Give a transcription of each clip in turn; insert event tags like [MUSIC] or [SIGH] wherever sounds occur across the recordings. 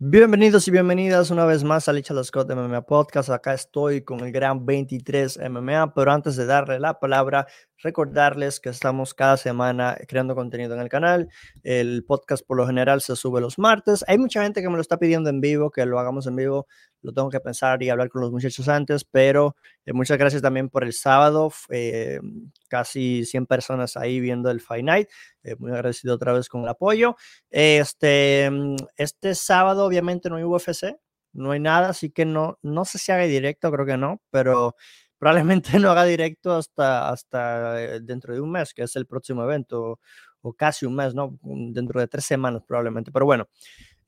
Bienvenidos y bienvenidas una vez más a Licha Scott MMA Podcast. Acá estoy con el gran 23 MMA, pero antes de darle la palabra, recordarles que estamos cada semana creando contenido en el canal. El podcast por lo general se sube los martes. Hay mucha gente que me lo está pidiendo en vivo, que lo hagamos en vivo. Lo tengo que pensar y hablar con los muchachos antes, pero eh, muchas gracias también por el sábado. Eh, casi 100 personas ahí viendo el Fight Night. Eh, muy agradecido otra vez con el apoyo. Este, mm, este sábado obviamente no hay UFC, no hay nada, así que no, no sé si haga directo, creo que no, pero probablemente [LAUGHS] no haga directo hasta, hasta eh, dentro de un mes, que es el próximo evento, o casi un mes, ¿no? Dentro de tres semanas probablemente, pero bueno.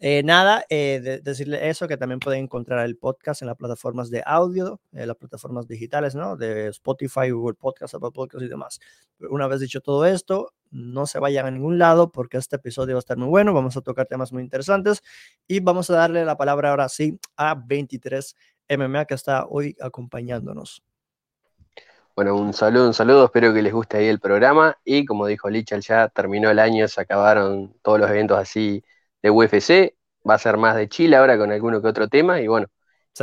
Eh, nada, eh, decirle eso, que también pueden encontrar el podcast en las plataformas de audio, en las plataformas digitales, ¿no? De Spotify, Google Podcast, Apple Podcast y demás. Una vez dicho todo esto, no se vayan a ningún lado porque este episodio va a estar muy bueno, vamos a tocar temas muy interesantes y vamos a darle la palabra ahora sí a 23 MMA que está hoy acompañándonos. Bueno, un saludo, un saludo, espero que les guste ahí el programa y como dijo Lichal, ya terminó el año, se acabaron todos los eventos así de UFC, va a ser más de Chile ahora con alguno que otro tema y bueno,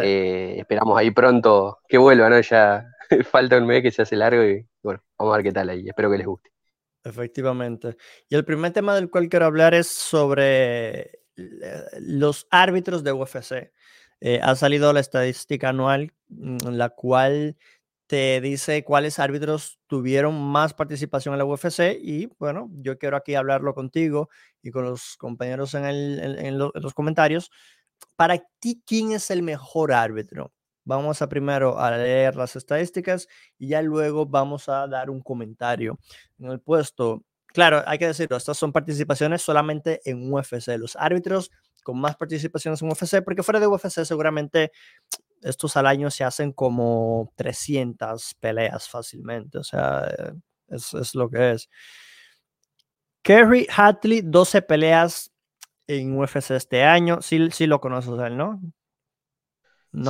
eh, esperamos ahí pronto que vuelva, ¿no? Ya [LAUGHS] falta un mes que se hace largo y bueno, vamos a ver qué tal ahí, espero que les guste. Efectivamente. Y el primer tema del cual quiero hablar es sobre los árbitros de UFC. Eh, ha salido la estadística anual en mm, la cual te dice cuáles árbitros tuvieron más participación en la UFC y bueno, yo quiero aquí hablarlo contigo y con los compañeros en, en, los comentarios. Para ti, ¿quién es el mejor árbitro? Vamos a primero a leer las estadísticas y ya luego vamos a dar un comentario. En el puesto, claro, hay que decirlo, estas son participaciones solamente en UFC. Los árbitros con más participaciones en UFC, porque fuera de UFC seguramente estos al año se hacen como 300 peleas fácilmente, o sea, es, es lo que es. Kerry Hatley, 12 peleas en UFC este año, sí, sí lo conoces él, ¿no?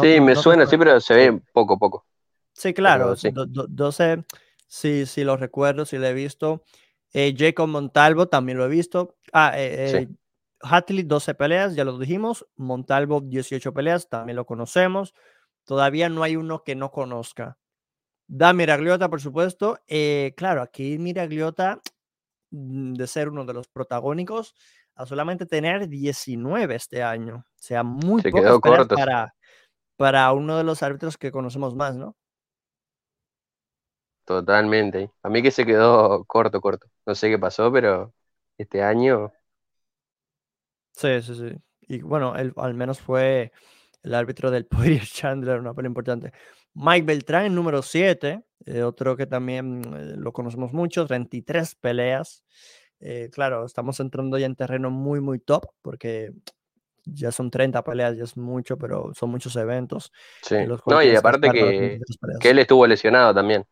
sí, me suena, sí, pero se ve poco poco. Sí, claro, 12, sí, sí lo recuerdo, sí lo he visto. Eh, Jacob Montalvo también lo he visto. Ah, eh, eh, Hatley, 12 peleas, ya lo dijimos. Montalvo, 18 peleas, también lo conocemos. Todavía no hay uno que no conozca. Da Miragliota, por supuesto. Eh, claro, aquí Miragliota, mm, de ser uno de los protagónicos, a solamente tener 19 este año. O sea, muy Se corto. Para, para uno de los árbitros que conocemos más, ¿no? Totalmente. A mí que se quedó corto, corto. No sé qué pasó, pero este año Sí, sí, sí. Y bueno, él al menos fue el árbitro del [LAUGHS] Poirier Chandler, una pelea importante. Mike Beltrán, número 7, eh, otro que también eh, lo conocemos mucho, 33 peleas. Eh, claro, estamos entrando ya en terreno muy, muy top, porque ya son 30 peleas, ya es mucho, pero son muchos eventos. Sí. No, y aparte que, que, él estuvo lesionado también.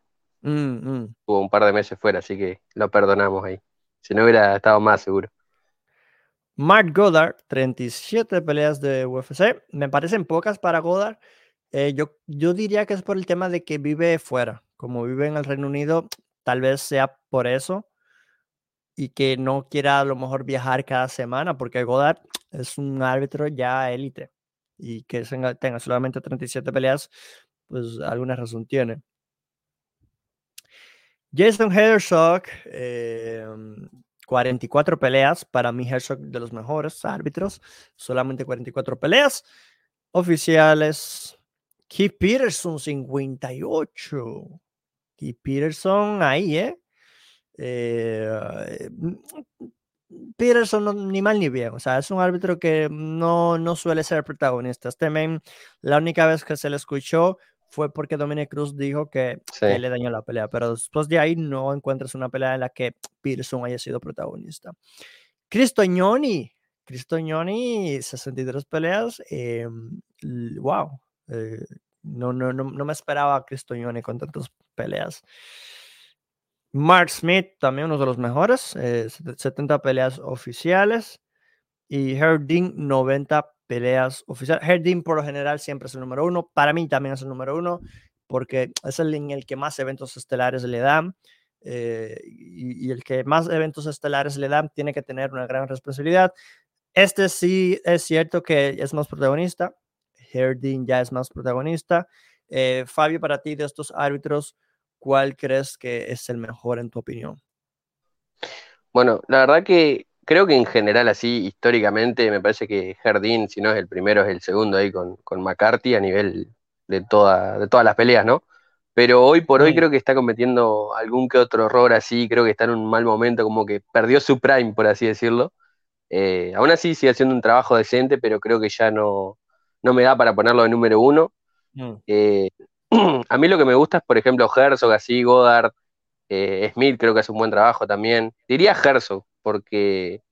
Mm, mm. Estuvo un par de meses fuera, así que lo perdonamos ahí. Si no hubiera estado más seguro. Mark Goddard, 37 peleas de UFC. Me parecen pocas para Goddard. Eh, yo, yo diría que es por el tema de que vive fuera. Como vive en el Reino Unido, tal vez sea por eso. Y que no quiera a lo mejor viajar cada semana, porque Goddard es un árbitro ya élite. Y que tenga solamente 37 peleas, pues alguna razón tiene. Jason Herzog, 44 peleas. Para mí, Herzog de los mejores árbitros. Solamente 44 peleas. Oficiales. Keith Peterson, 58. Keith Peterson ahí, ¿eh? eh Peterson ni mal ni bien, o sea, es un árbitro que no, no suele ser protagonista. Este men, la única vez que se le escuchó fue porque Dominic Cruz dijo que le dañó la pelea, pero después de ahí no encuentras una pelea en la que Pearson haya sido protagonista. Cristoñoni, Cristoñoni, 63 peleas, eh, wow, eh, no, no, no, no, me esperaba a Cristoñoni con tantas peleas. Mark Smith, también uno de los mejores, 70 eh, peleas oficiales. Y Herding, 90 peleas oficiales. Herding por lo general siempre es el número uno. Para mí también es el número uno porque es el en el que más eventos estelares le dan. Eh, y, el que más eventos estelares le dan tiene que tener una gran responsabilidad. Este sí es cierto que es más protagonista. Herdin ya es más protagonista. Eh, Fabio, para ti, de estos árbitros, ¿cuál crees que es el mejor en tu opinión? Bueno, la verdad que creo que en general, así históricamente, me parece que Herdin, si no es el primero, es el segundo ahí con, con McCarthy a nivel de, toda, de todas las peleas, ¿no? Pero hoy por hoy creo que está cometiendo algún que otro error así, creo que está en un mal momento, como que perdió su prime, por así decirlo. Eh, aún así sigue haciendo un trabajo decente, pero creo que ya no, no me da para ponerlo de número uno. Mm. Eh, [CLEARS THROAT] a mí lo que me gusta es, por ejemplo, Herzog, así, Goddard, eh, Smith creo que hace un buen trabajo también. Diría Herzog, porque,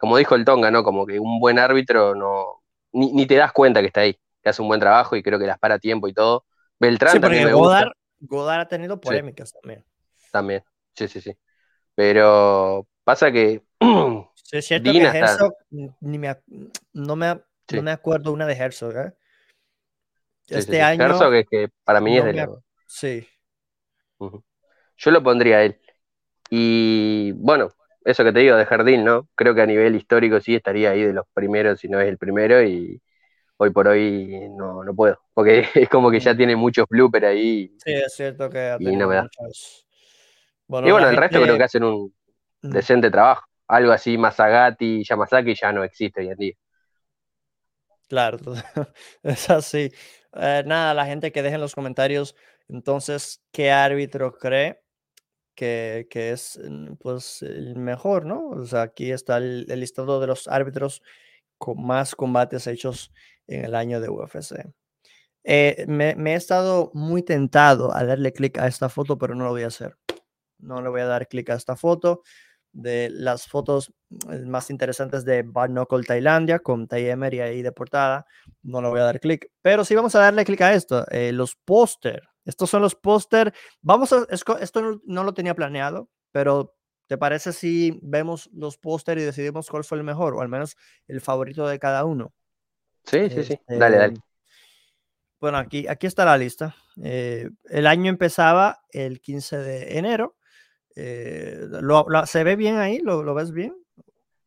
como dijo el Tonga, ¿no? Como que un buen árbitro no, ni, te das cuenta que está ahí, que hace un buen trabajo y creo que las para a tiempo y todo. Beltrán también me gusta. Goddard ha tenido polémicas también. También, sí, sí, sí. Pero pasa que [CLEARS THROAT] es cierto que Herzog, ni me, no, me, no me acuerdo una de Herzog. ¿eh? Este año. Herzog es que para mí es de Sí. Yo lo pondría a él. Y bueno, eso que te digo de Jardín, ¿no? Creo que a nivel histórico sí estaría ahí de los primeros, si no es el primero, y hoy por hoy no, no puedo. Porque [LAUGHS] es como que ya tiene muchos bloopers ahí. Sí, es cierto que. Y no me da. Bueno, y bueno, el resto creo que hacen un mm. decente trabajo algo así, Masagati, Yamazaki ya no existe hoy en día. Claro, [LAUGHS] es así. Eh, nada, la gente que deje en los comentarios, entonces, ¿qué árbitro cree que, es mm, pues, el mejor, no? O sea, aquí está el, listado de los árbitros con más combates hechos en el año de UFC. Eh, me, he estado muy tentado a darle clic a esta foto, pero no lo voy a hacer. No le voy a dar clic a esta foto de las fotos mm, más interesantes de Bad Knuckle Tailandia con Tai Emery ahí de portada. No le voy a dar clic, pero sí vamos a darle clic a esto. Eh, los póster. Estos son los póster. Vamos a. Esto no, lo tenía planeado, pero ¿te parece si vemos los póster y decidimos cuál fue el mejor o al menos el favorito de cada uno? Sí, sí, sí. Dale, dale. Este, bueno, aquí, aquí está la lista. Eh, el año empezaba el 15 de enero eh, ¿Se ve bien ahí? ¿Lo, ves bien?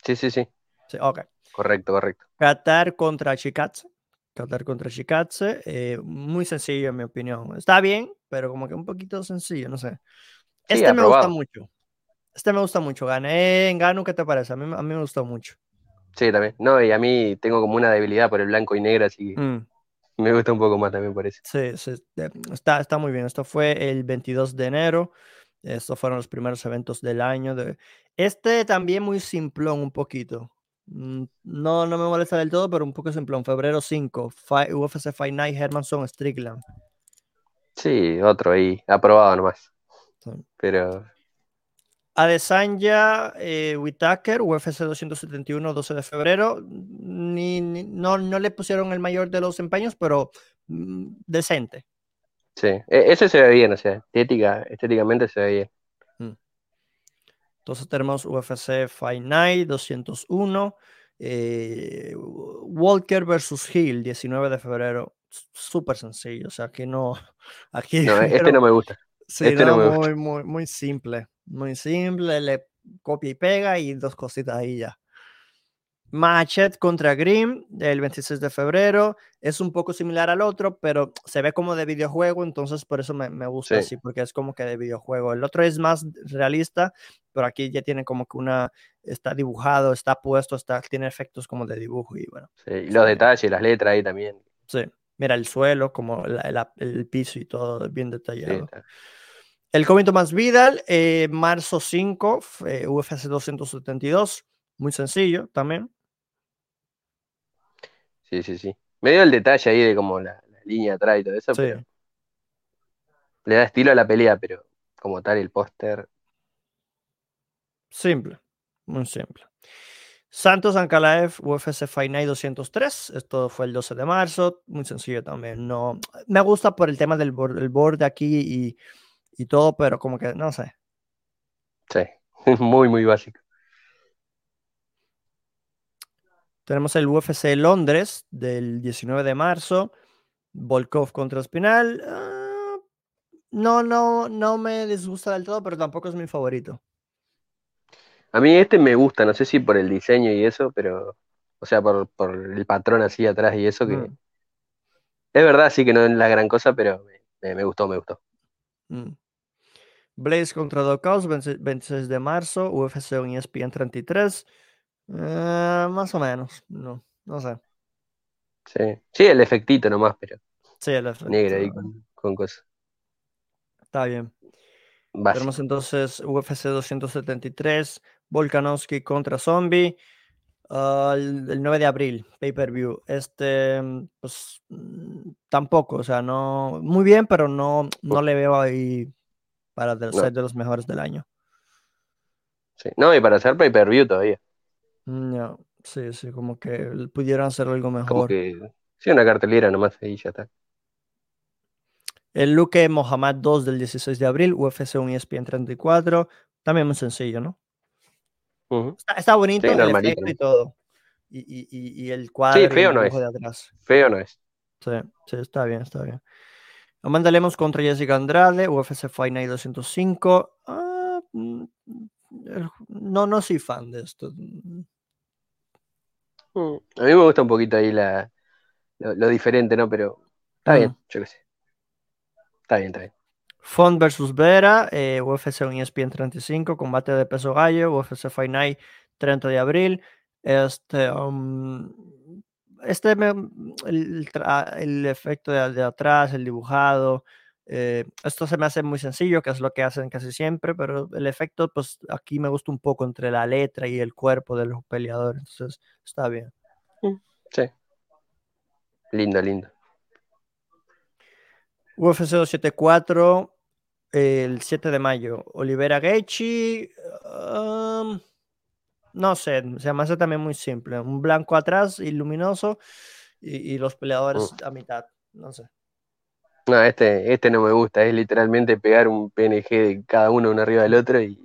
Sí, sí, sí. sí ok. Correcto, correcto. Qatar contra Chikatse. Qatar contra Chikatse. Eh, muy sencillo, en mi opinión. Está bien, pero como que un poquito sencillo, no sé. Este me gusta mucho. Este me gusta mucho. Gané en ¿qué te parece? A mí, a mí me gustó mucho. Sí, también. No, y a mí tengo como una debilidad por el blanco y negro, así que mm. me gusta un poco más también por eso. Sí, sí, está, está muy bien. Esto fue el 22 de enero. Estos fueron los primeros eventos del año. De... Este también muy simplón un poquito. Mm, no, no me molesta del todo, pero un poco simplón. Febrero 5, UFC Fight Night, Hermanson, Strickland. Sí, otro ahí, aprobado nomás. Pero... Adesanya, eh, Whitaker, UFC 271, 12 de febrero. Ni, no, no le pusieron el mayor de los empeños, pero mm, decente. Sí, e, ese se ve bien, o sea, estética, estéticamente se ve bien. Entonces tenemos UFC Fight Night 201, eh, Walker versus Hill 19 de febrero. Súper sencillo, o sea, aquí no. [LAUGHS] Aquí, no, este no me gusta. Sí, este no, muy, muy, muy simple. Muy simple, le copia y pega y dos cositas ahí ya. Machet contra Grimm el 26 de febrero. Es un poco similar al otro, pero se ve como de videojuego, entonces por eso me, me gusta así, porque es como que de videojuego. El otro es más realista, pero aquí ya tiene como que una, está dibujado, está puesto, está, tiene efectos como de dibujo y bueno. Sí, y los detalles, las letras ahí también. Sí, mira el suelo, como el piso y todo bien detallado. el comento más Vidal, eh, marzo 5, UFC 272, muy sencillo también. Sí, sí, sí. Me dio el detalle ahí de como la, línea atrás y todo eso. le da estilo a la pelea, pero como tal el póster. Simple, muy simple. Santos Ankalaev, UFC Fight Night 203. Esto fue el 12 de marzo. Muy sencillo también. No, me gusta por el tema del borde, aquí y, y, todo, pero como que no sé. Sí, [LAUGHS] muy, muy básico. Tenemos el UFC Londres del 19 de marzo. Volkov contra Spinal. Ah, no, no, no me disgusta del todo, pero tampoco es mi favorito. A mí este me gusta, no sé si por el diseño y eso, pero, o sea, por, por el patrón así atrás y eso, que Mm, es verdad, sí que no es la gran cosa, pero me, gustó, me gustó. mm. Blaze contra Dockout, 26 de marzo, UFC en ESPN 33. Eh, más o menos, no, no sé. Sí, sí, el efectito nomás, pero Sí, el efecto, negro ahí con, con cosas. Está bien. Básico. Tenemos entonces UFC 273, Volkanovski contra Zombie, ah, el, el 9 de abril, pay-per-view. Este, mm, pues mm, tampoco, o sea, no, muy bien, pero no, no le veo ahí para No. ser de los mejores del año. Sí. No, y para hacer pay-per-view todavía. Mm, No, sí, sí, como que pudieran hacer algo Como mejor. que, sí, una cartelera nomás ahí ya está. El Luque Mohamed 2 del 16 de abril, UFC un E ESPN 34, también muy sencillo, ¿no? Está, está bonito el efecto y todo. Y, y- y- el cuadro y el feo no es. de atrás. Feo no es. Sí, sí, está bien, está bien. Amanda Lemos contra Jessica Andrade, UFC Fight Night 205. Ah, mm, no, no soy fan de esto. Mm. A mí me gusta un poquito ahí la, lo, lo diferente, ¿no? Pero está Mm. bien, yo qué sé. Está bien, está bien. Font versus Vera, eh, UFC en ESPN 35, combate de peso gallo, UFC Fight Night 30 de abril. Este, um, este me- el, el efecto de, de atrás, el dibujado, eh, esto se me hace muy sencillo, que es lo que hacen casi siempre, pero el efecto, pues aquí me gusta un poco entre la letra y el cuerpo del peleador, entonces está bien. Sí. Lindo, lindo. UFC 274, el 7 de mayo. Olivera Gaethje, um, no sé, se me hace también muy simple. Un blanco atrás y luminoso y, y los peleadores a mitad, no sé. No, este, este no me gusta, es literalmente pegar un PNG de cada uno uno arriba del otro [LAUGHS] y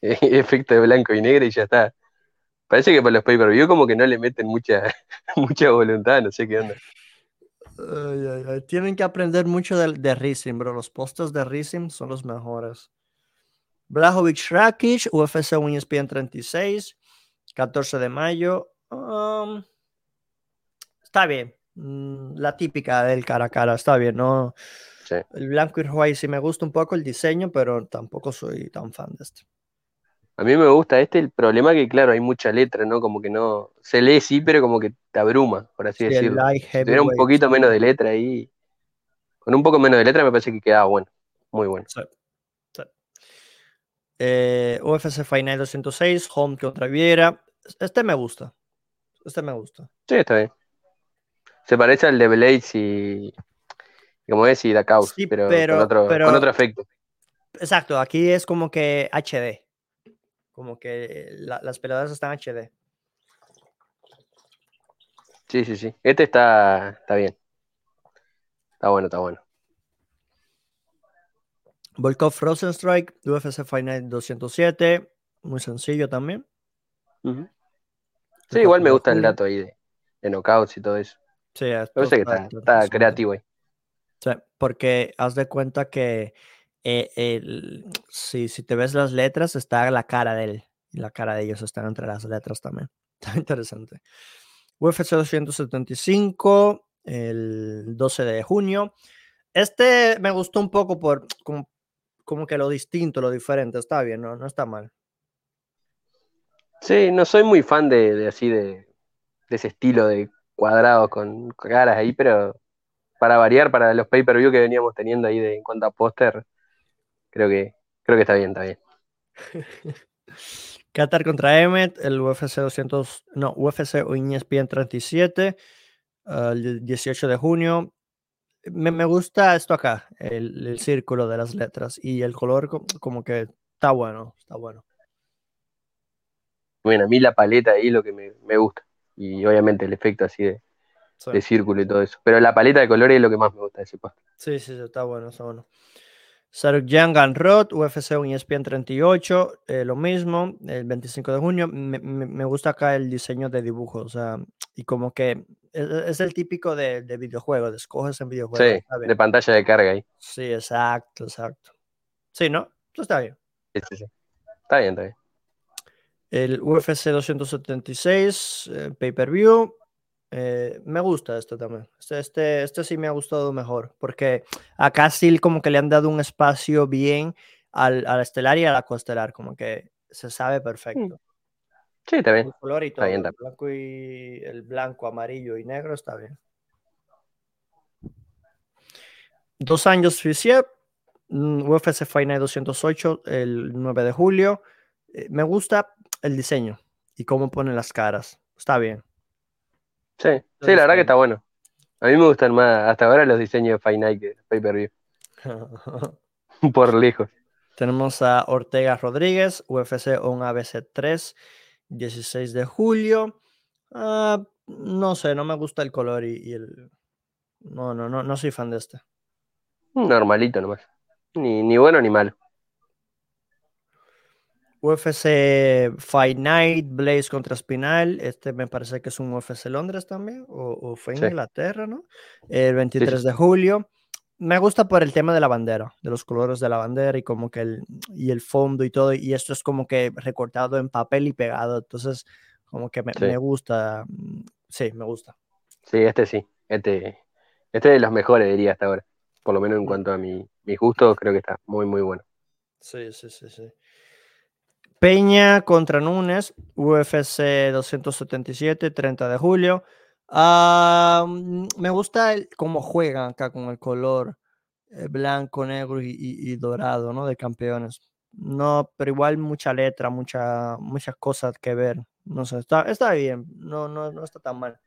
efecto de blanco y negro y ya está. Parece que para los pay-per-view como que no le meten mucha, [LAUGHS] mucha voluntad, no sé qué onda. Ay, ay, ay, Tienen que aprender mucho de, de Rizin, bro. Los postes de Rizin son los mejores. Blahovic Rakic, UFC 1 ESPN 36, 14 de mayo. Um, está bien. Mm, La típica del cara a cara, está bien, ¿no? Sí. El blanco y rojo ahí sí me gusta un poco el diseño, pero tampoco soy tan fan de este. A mí me gusta este, el problema que claro, hay mucha letra, ¿no? Como que no, se lee sí, pero como que te abruma, por así Sí, decirlo. Si tuviera un poquito menos de letra ahí, con un poco menos de letra me parece que quedaba bueno, muy bueno. Sí, sí. Eh, UFC Night 206, Home contra Viera. Este me gusta. Este me gusta. Sí, está bien. Se parece al de Blades y, como es, y Dacaus, Sí, pero, pero- con, otro, pero- con otro efecto. Exacto, aquí es como que HD. Como que la- las peleadoras están HD. Sí, sí, sí. Este está, está bien. Está bueno, está bueno. Volkov Frozen Strike, UFC Night 207. Muy sencillo también. Sí, igual me 4 de gusta el dato ahí de, de knockouts y todo eso. Sí, Me parece que está- creativo ahí. Sí, porque haz de cuenta que eh, si, si te ves las letras, está la cara de él. La cara de ellos están entre las letras también. [LAUGHS] Está interesante. UFC 275, el 12 de junio. Este me gustó un poco por como, como que lo distinto, lo diferente. Está bien, no, no está mal. Sí, no soy muy fan de, de así de, de ese estilo de cuadrados con caras ahí, pero para variar, para los pay-per-view que veníamos teniendo ahí de, en cuanto a póster, creo que, creo que está bien, está bien. [LAUGHS] Qatar contra Emmet, el UFC 200, no, UFC ESPN 37, ah, el 18 de junio. Me, me gusta esto acá, el, el círculo de las letras y el color co- como que está bueno, está bueno. Bueno, a mí la paleta ahí es lo que me, me gusta. Y obviamente el efecto así de, Sí, de círculo y todo eso. Pero la paleta de colores es lo que más me gusta de ese sí, sí, sí, está bueno, está bueno. Sarukyan Ganrod, UFC o ESPN 38, eh, lo mismo, el 25 de junio. Me, me- me gusta acá el diseño de dibujo, o sea, y como que es, es el típico de, de videojuego, de escoges en videojuego. Sí, de pantalla de carga ahí. Sí, exacto, exacto. Sí, ¿no? Eso está bien. Sí, sí, sí. Está bien, está bien. El UFC 276, eh, pay-per-view. Eh, me gusta esto también. Este, este, este, sí me ha gustado mejor, porque acá sí como que le han dado un espacio bien al, al estelar y a la costelar, como que se sabe perfecto. Sí, está bien. El color y Está todo, bien, el blanco, y, el blanco, amarillo y negro está bien. Dos años Fisiep, mm, UFC Fight Night 208, el 9 de julio. Eh, me gusta el diseño y cómo ponen las caras. Está bien. Sí, sí, la verdad que está bueno. A mí me gustan más hasta ahora los diseños de Night que Pay Per View. [LAUGHS] Por lejos. Tenemos a Ortega Rodríguez, UFC on ABC 3, 16 de julio. Ah, no sé, no me gusta el color y, y el. No, no, no, no soy fan de este. Normalito nomás. Ni, ni bueno ni malo. UFC Fight Night, Blaze contra Spinal. Este me parece que es un UFC Londres también, o, o fue en Sí. Inglaterra, ¿no? El 23 de julio. Me gusta por el tema de la bandera, de los colores de la bandera y como que el, y el fondo y todo. Y esto es como que recortado en papel y pegado. Entonces, como que me, Sí. me gusta. mm, Sí, me gusta. Sí, este sí. Este, este es de los mejores, diría, hasta ahora. Por lo menos en Mm. cuanto a mi, mis gustos, creo que está muy, muy bueno. Sí, sí, sí, sí. Peña contra Núñez, UFC 277, 30 de julio. Ah, mm, me gusta cómo juegan acá con el color eh, blanco, negro y dorado, ¿no? De campeones. No, pero igual mucha letra, mucha, muchas cosas que ver. No sé, está, está bien, no, no, no está tan mal.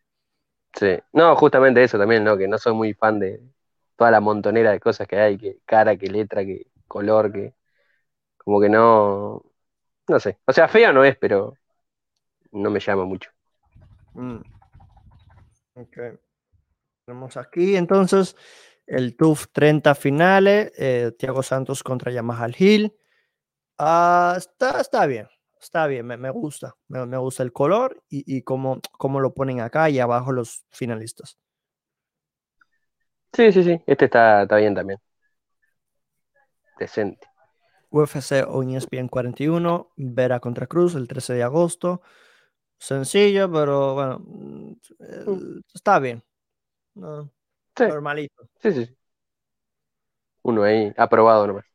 Sí. No, justamente eso también, ¿no? Que no soy muy fan de toda la montonera de cosas que hay, que cara, que letra, que color, que como que no, no sé. O sea, feo no es, pero no me llama mucho. Mm. Ok. Tenemos aquí entonces el TUF 30 finales, eh, Thiago Santos contra Yamaha Hill. Ah, está, está bien, está bien, me, me gusta, me, me gusta el color y, y cómo, cómo lo ponen acá y abajo los finalistas. Sí, sí, sí. Este está, está bien también. Decente. UFC on ESPN 41, Vera contra Cruz el 13 de agosto. Sencillo, pero bueno, mm, eh, está bien. No, Sí, normalito. sí, sí. Uno ahí, aprobado nomás.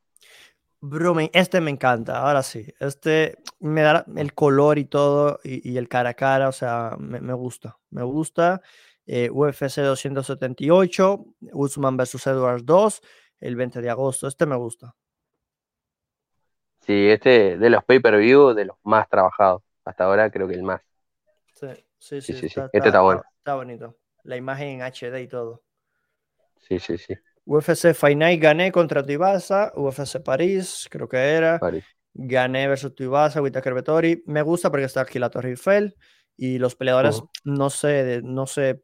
Bro, este me encanta, ahora sí. Este me da el color y todo, y, y el cara a cara, o sea, me, me gusta. Me gusta. Eh, UFC 278, Usman versus Edwards 2, el 20 de agosto. Este me gusta. Sí, este de los pay-per-view, de los más trabajados. Hasta ahora creo que el más. Sí, sí, sí. sí, sí. está, Este está bueno. está bonito. La imagen en HD y todo. Sí, sí, sí. UFC Fight Night gané contra Tuivasa, UFC París, creo que era. París. Gané versus Tuivasa, Whittaker Vettori. Me gusta porque está aquí la Torre Eiffel y los peleadores no se no se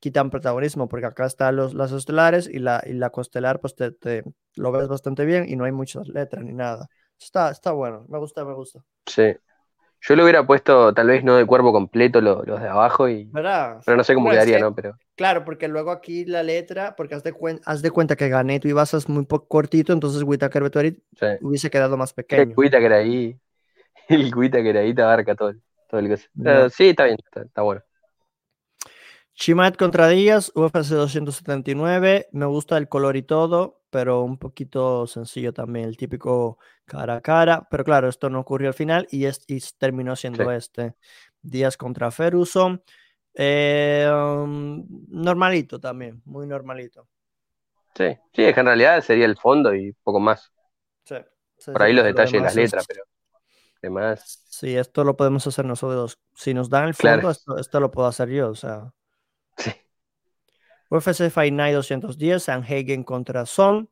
quitan protagonismo porque acá están los, las estelares y la, y la costelar pues te, te lo ves bastante bien y no hay muchas letras ni nada. Está, está bueno, me gusta, me gusta. Sí. Yo le hubiera puesto, tal vez no de cuerpo completo, lo- los de abajo, y, ¿Verdad? pero no sé cómo quedaría, que- ¿no? Pero Claro, porque luego aquí la letra, porque haz de, cuen- haz de cuenta que gané Tuivasa es muy poco cortito, entonces Whittaker Vettori sí. hubiese quedado más El pequeño. que era ahí, [LAUGHS] el era ahí te abarca todo, el- todo el cosa. No. Eh, sí, está bien, está, está bueno. Chimat contra Díaz, UFC 279. Me gusta el color y todo, pero un poquito sencillo también, el típico cara a cara. Pero claro, esto no ocurrió al final y, es, y terminó siendo Sí. este. Díaz contra Ferguson. Eh, um, normalito también, muy normalito. Sí, sí, es que en realidad sería el fondo y poco más. Sí, sí, Por ahí los lo detalles de las es- letras, pero demás. Sí, esto lo podemos hacer nosotros. Si nos dan el Claro. fondo, esto, esto lo puedo hacer yo. O sea, Sí. UFC Fight Night 210, Sanhagen contra Son.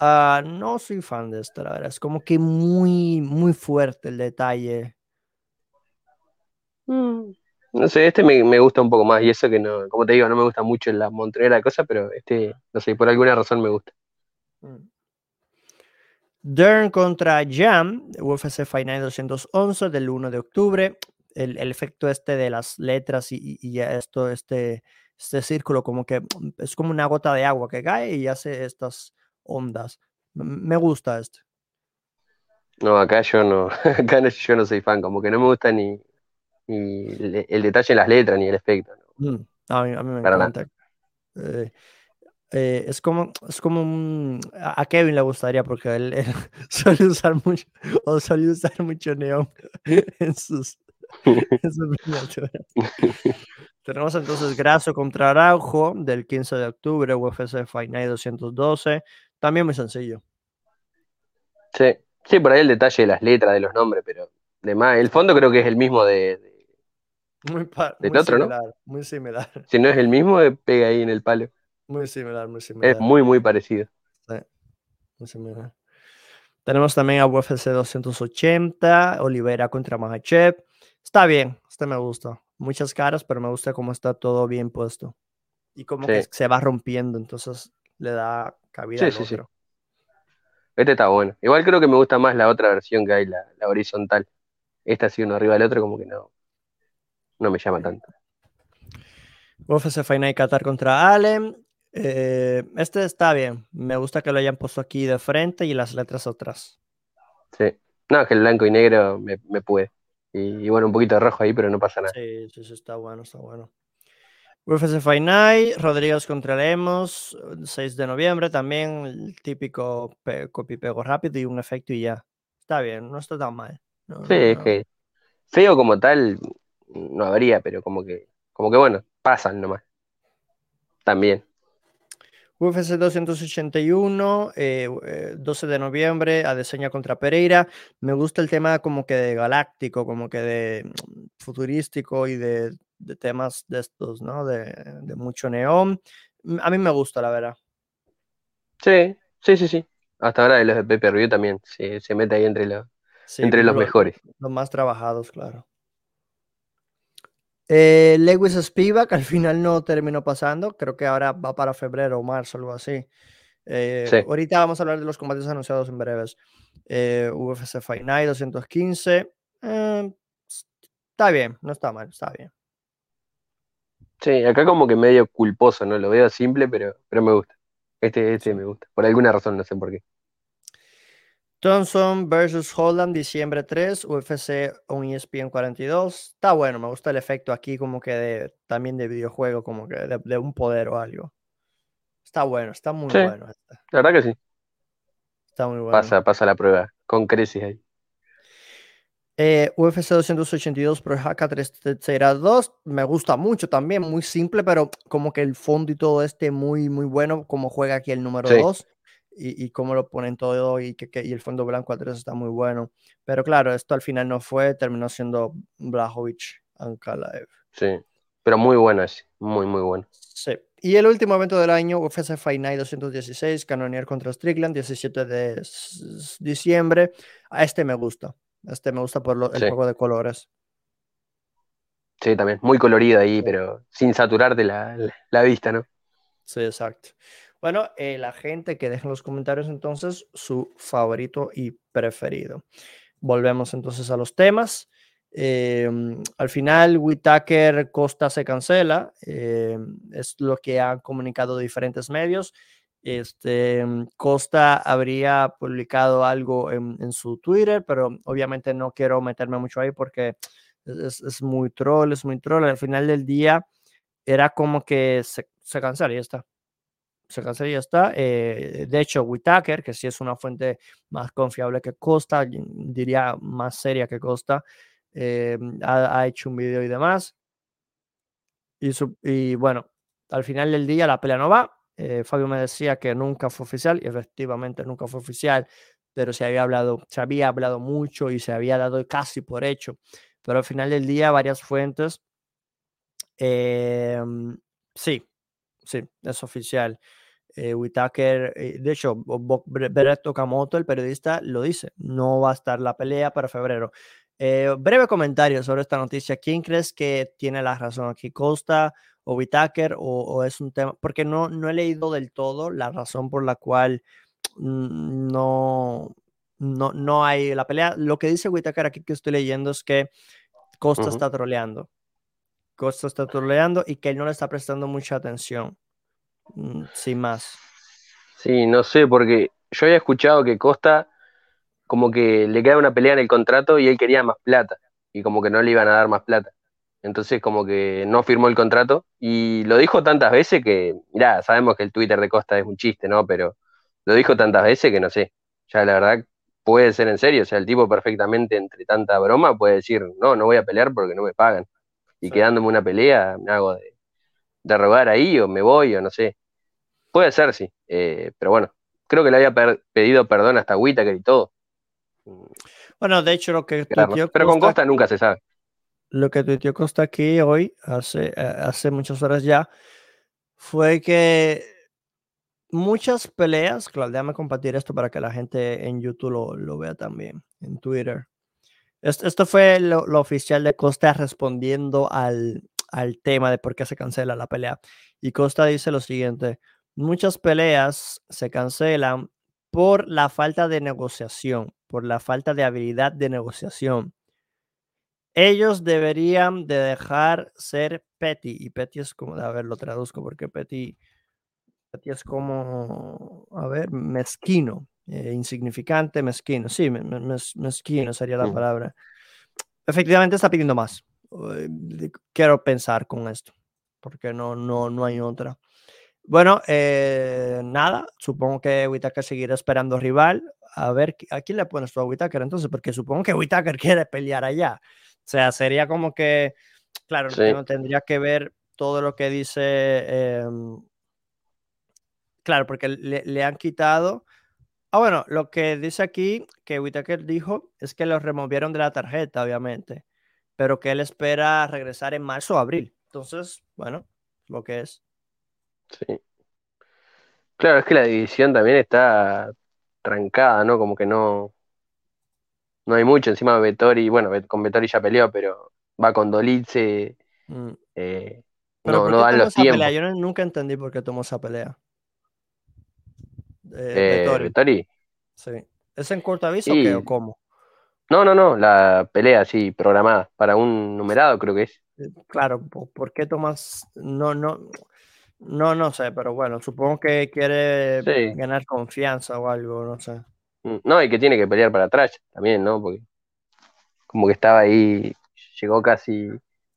Ah, no soy fan de esto, la verdad. Es como que muy, muy fuerte el detalle. Mm, No sé, este me, me gusta un poco más, y eso que no, como te digo, no me gusta mucho la montonera de cosas, pero este, no sé, por alguna razón me gusta. Mm. Dern contra Jam, UFC Fight Night 211 del 1 de octubre. El, el efecto este de las letras y, y- esto, este, este círculo, como que mm, es como una gota de agua que cae y hace estas ondas. Me gusta este. No, acá yo no, [LAUGHS] acá no- yo no soy fan, como que no me gusta ni, ni el, el detalle en las letras ni el efecto, no, Mm, A mí, a mí me para encanta. Eh, eh, es como, es como un, a a Kevin le gustaría porque él, [LAUGHS] él suele usar mucho, o suele usar mucho neón [LAUGHS] en sus, [LAUGHS] [LAUGHS] Tenemos entonces Grasso contra Araujo del 15 de octubre, UFC Fight Night 212. También muy sencillo. Sí, sí, por ahí el detalle de las letras, de los nombres, pero de más, el fondo creo que es el mismo de, de- Muy, pa- del muy otro, ¿no? similar, muy similar, Si no es el mismo, eh, pega ahí en el palo. muy similar, muy Es similar. muy, muy parecido. Sí, muy similar. Tenemos también a UFC 280, Oliveira contra Mahachev. Está bien, este me gusta. Muchas caras, pero me gusta cómo está todo bien puesto. Y como que se va rompiendo, entonces le da cabida Sí, al sí, otro. Este está bueno. Igual creo que me gusta más la otra versión que hay, la, la horizontal. Esta así uno arriba del otro, como que no, no me llama tanto. UFC Fight Night Qatar contra Allen. Eh, este está bien. Me gusta que lo hayan puesto aquí de frente y las letras atrás. Sí. No, es que el blanco y negro me, me puede. Y, y bueno, un poquito de rojo ahí, pero no pasa nada. Sí, sí, sí, está bueno, está bueno. UFC Fight Night, Rodríguez contra Lemos, 6 de noviembre, también el típico pe- copy-pego rápido y un efecto y ya. Está bien, no está tan mal. No, Sí, no, es no. que feo como tal no habría, pero como que, como que bueno, pasan nomás. También. UFC 281, eh, eh, 12 de noviembre, Adesanya contra Pereira. Me gusta el tema como que de galáctico, como que de mm, futurístico y de, de temas de estos, ¿no? De, de mucho neón. A mí me gusta, la verdad. Sí, sí, sí, sí. Hasta ahora de los de Pay Review también se, se mete ahí entre Sí, entre los lo- mejores. Los más trabajados, claro. Eh, Lewis Spivak al final no terminó pasando. Creo que ahora va para febrero o marzo, algo así. Eh, Sí. Ahorita vamos a hablar de los combates anunciados en breves. Eh, UFC Fight Night 215. eh, está bien, no está mal, está bien. Sí, acá como que medio culposo, ¿no? Lo veo simple, pero, pero me gusta. Este, este me gusta. Por alguna razón, no sé por qué. Thompson versus Holland, diciembre 3, UFC on ESPN 42. Está bueno, me gusta el efecto aquí como que de, también de videojuego, como que de, de un poder o algo. Está bueno, está muy Sí. bueno. este, La verdad que sí. Está muy bueno. Pasa, pasa la prueba. Con creces ahí. Eh, UFC 282 Pro Haka 2 me gusta mucho también, muy simple, pero como que el fondo y todo este muy, muy bueno, como juega aquí el número Sí. 2 y, y cómo lo ponen todo y, que, que- y el fondo blanco a 3 está muy bueno. Pero claro, esto al final no fue, terminó siendo Blajovic Ankalaev. Sí. Pero muy bueno ese. Muy, muy bueno. Sí. Y el último evento del año, UFC Fight Night 216, Cannonier contra Strickland, 17 de diciembre. A este me gusta. Este me gusta por lo- el Sí. juego de colores. Sí, también. Muy colorido ahí, pero sin saturarte la, la, la vista, ¿no? Sí, exacto. Bueno, eh, la gente que deje en los comentarios entonces su favorito y preferido. Volvemos entonces a los temas. Eh, al final, Whitaker Costa se cancela. eh, es lo que han comunicado diferentes medios. Este, Costa habría publicado algo en, su Twitter, pero obviamente no quiero meterme mucho ahí porque es, es muy troll, es muy troll. Al final del día era como que se, se cancela y ya está se cancela y ya está. Eh, de hecho, Whitaker, que sí es una fuente más confiable que Costa, diría más seria que Costa, eh, ha, hecho un video y demás. Y, su- y bueno, al final del día la pelea no va. Eh, Fabio me decía que nunca fue oficial, y efectivamente nunca fue oficial, pero se había hablado, se había hablado mucho y se había dado casi por hecho. Pero al final del día, varias fuentes, em, sí, sí, es oficial. Eh, Whitaker, eh, de hecho, Brett Okamoto, el periodista, lo dice, no va a estar la pelea para febrero. Eh, breve comentario sobre esta noticia. ¿Quién crees que tiene la razón aquí? ¿Costa o Whitaker o, o es un tema? Porque no, no he leído del todo la razón por la cual no, no, no hay la pelea. Lo que dice Whitaker aquí que estoy leyendo es que Costa Ujú. está troleando. Costa está troleando y que él no le está prestando mucha atención. Mm, Sin más. Sí, no sé, porque yo había escuchado que Costa como que le queda una pelea en el contrato y él quería más plata, y como que no le iban a dar más plata. Entonces como que no firmó el contrato y lo dijo tantas veces que, mirá, sabemos que el Twitter de Costa es un chiste, ¿no? Pero lo dijo tantas veces que no sé, ya la verdad puede ser en serio, o sea, el tipo perfectamente entre tanta broma puede decir, no, no voy a pelear porque no me pagan. Y quedándome una pelea, me hago de, de rogar ahí o me voy o no sé. Puede ser, sí, eh, pero bueno, creo que le había pedido perdón hasta Whitaker y todo. Bueno, de hecho, lo que. pero con Costa nunca se sabe lo que tuiteó Costa aquí hoy, hace, eh, hace muchas horas ya, fue que muchas peleas, claro, déjame compartir esto para que la gente en YouTube lo, lo vea también, en Twitter. Esto, fue lo, oficial de Costa respondiendo al, al tema de por qué se cancela la pelea. Y Costa dice lo siguiente, muchas peleas se cancelan por la falta de negociación, por la falta de habilidad de negociación. Ellos deberían de dejar ser petty. Y petty es como, a ver, lo traduzco porque petty, petty es como, a ver, mezquino, eh, insignificante, mezquino. Sí, mezquino sería la palabra. Efectivamente está pidiendo más. Quiero pensar con esto, porque no, no, no hay otra. Bueno, eh, nada, supongo que Whitaker seguirá esperando rival. A ver, ¿a quién le pones tú a Whitaker entonces? Porque supongo que Whitaker [LAUGHS] quiere pelear allá. O sea, sería como que, claro, no tendría que ver todo lo que dice. Em, claro, porque le, han quitado. Ah, bueno, lo que dice aquí que Whitaker dijo es que lo removieron de la tarjeta, obviamente, pero que él espera regresar en marzo o abril. Entonces, bueno, lo que es. Sí. Claro, es que la división también está trancada, ¿no? Como que no, no hay mucho. Encima Vettori, bueno, con Vettori ya peleó, pero va con Dolice. Mm. Eh, no, no dan los tiempos. Yo nunca entendí por qué tomó esa pelea. Eh, Vettori. Sí. ¿Es en corto aviso o qué? ¿O cómo? No, no, no, la pelea sí, programada para un numerado creo que es. Eh, claro, ¿por qué tomas? No, no, no, no sé, pero bueno, supongo que quiere ganar confianza o algo, no sé. Mm, no, y que tiene que pelear para atrás también, ¿no? Porque como que estaba ahí, llegó casi.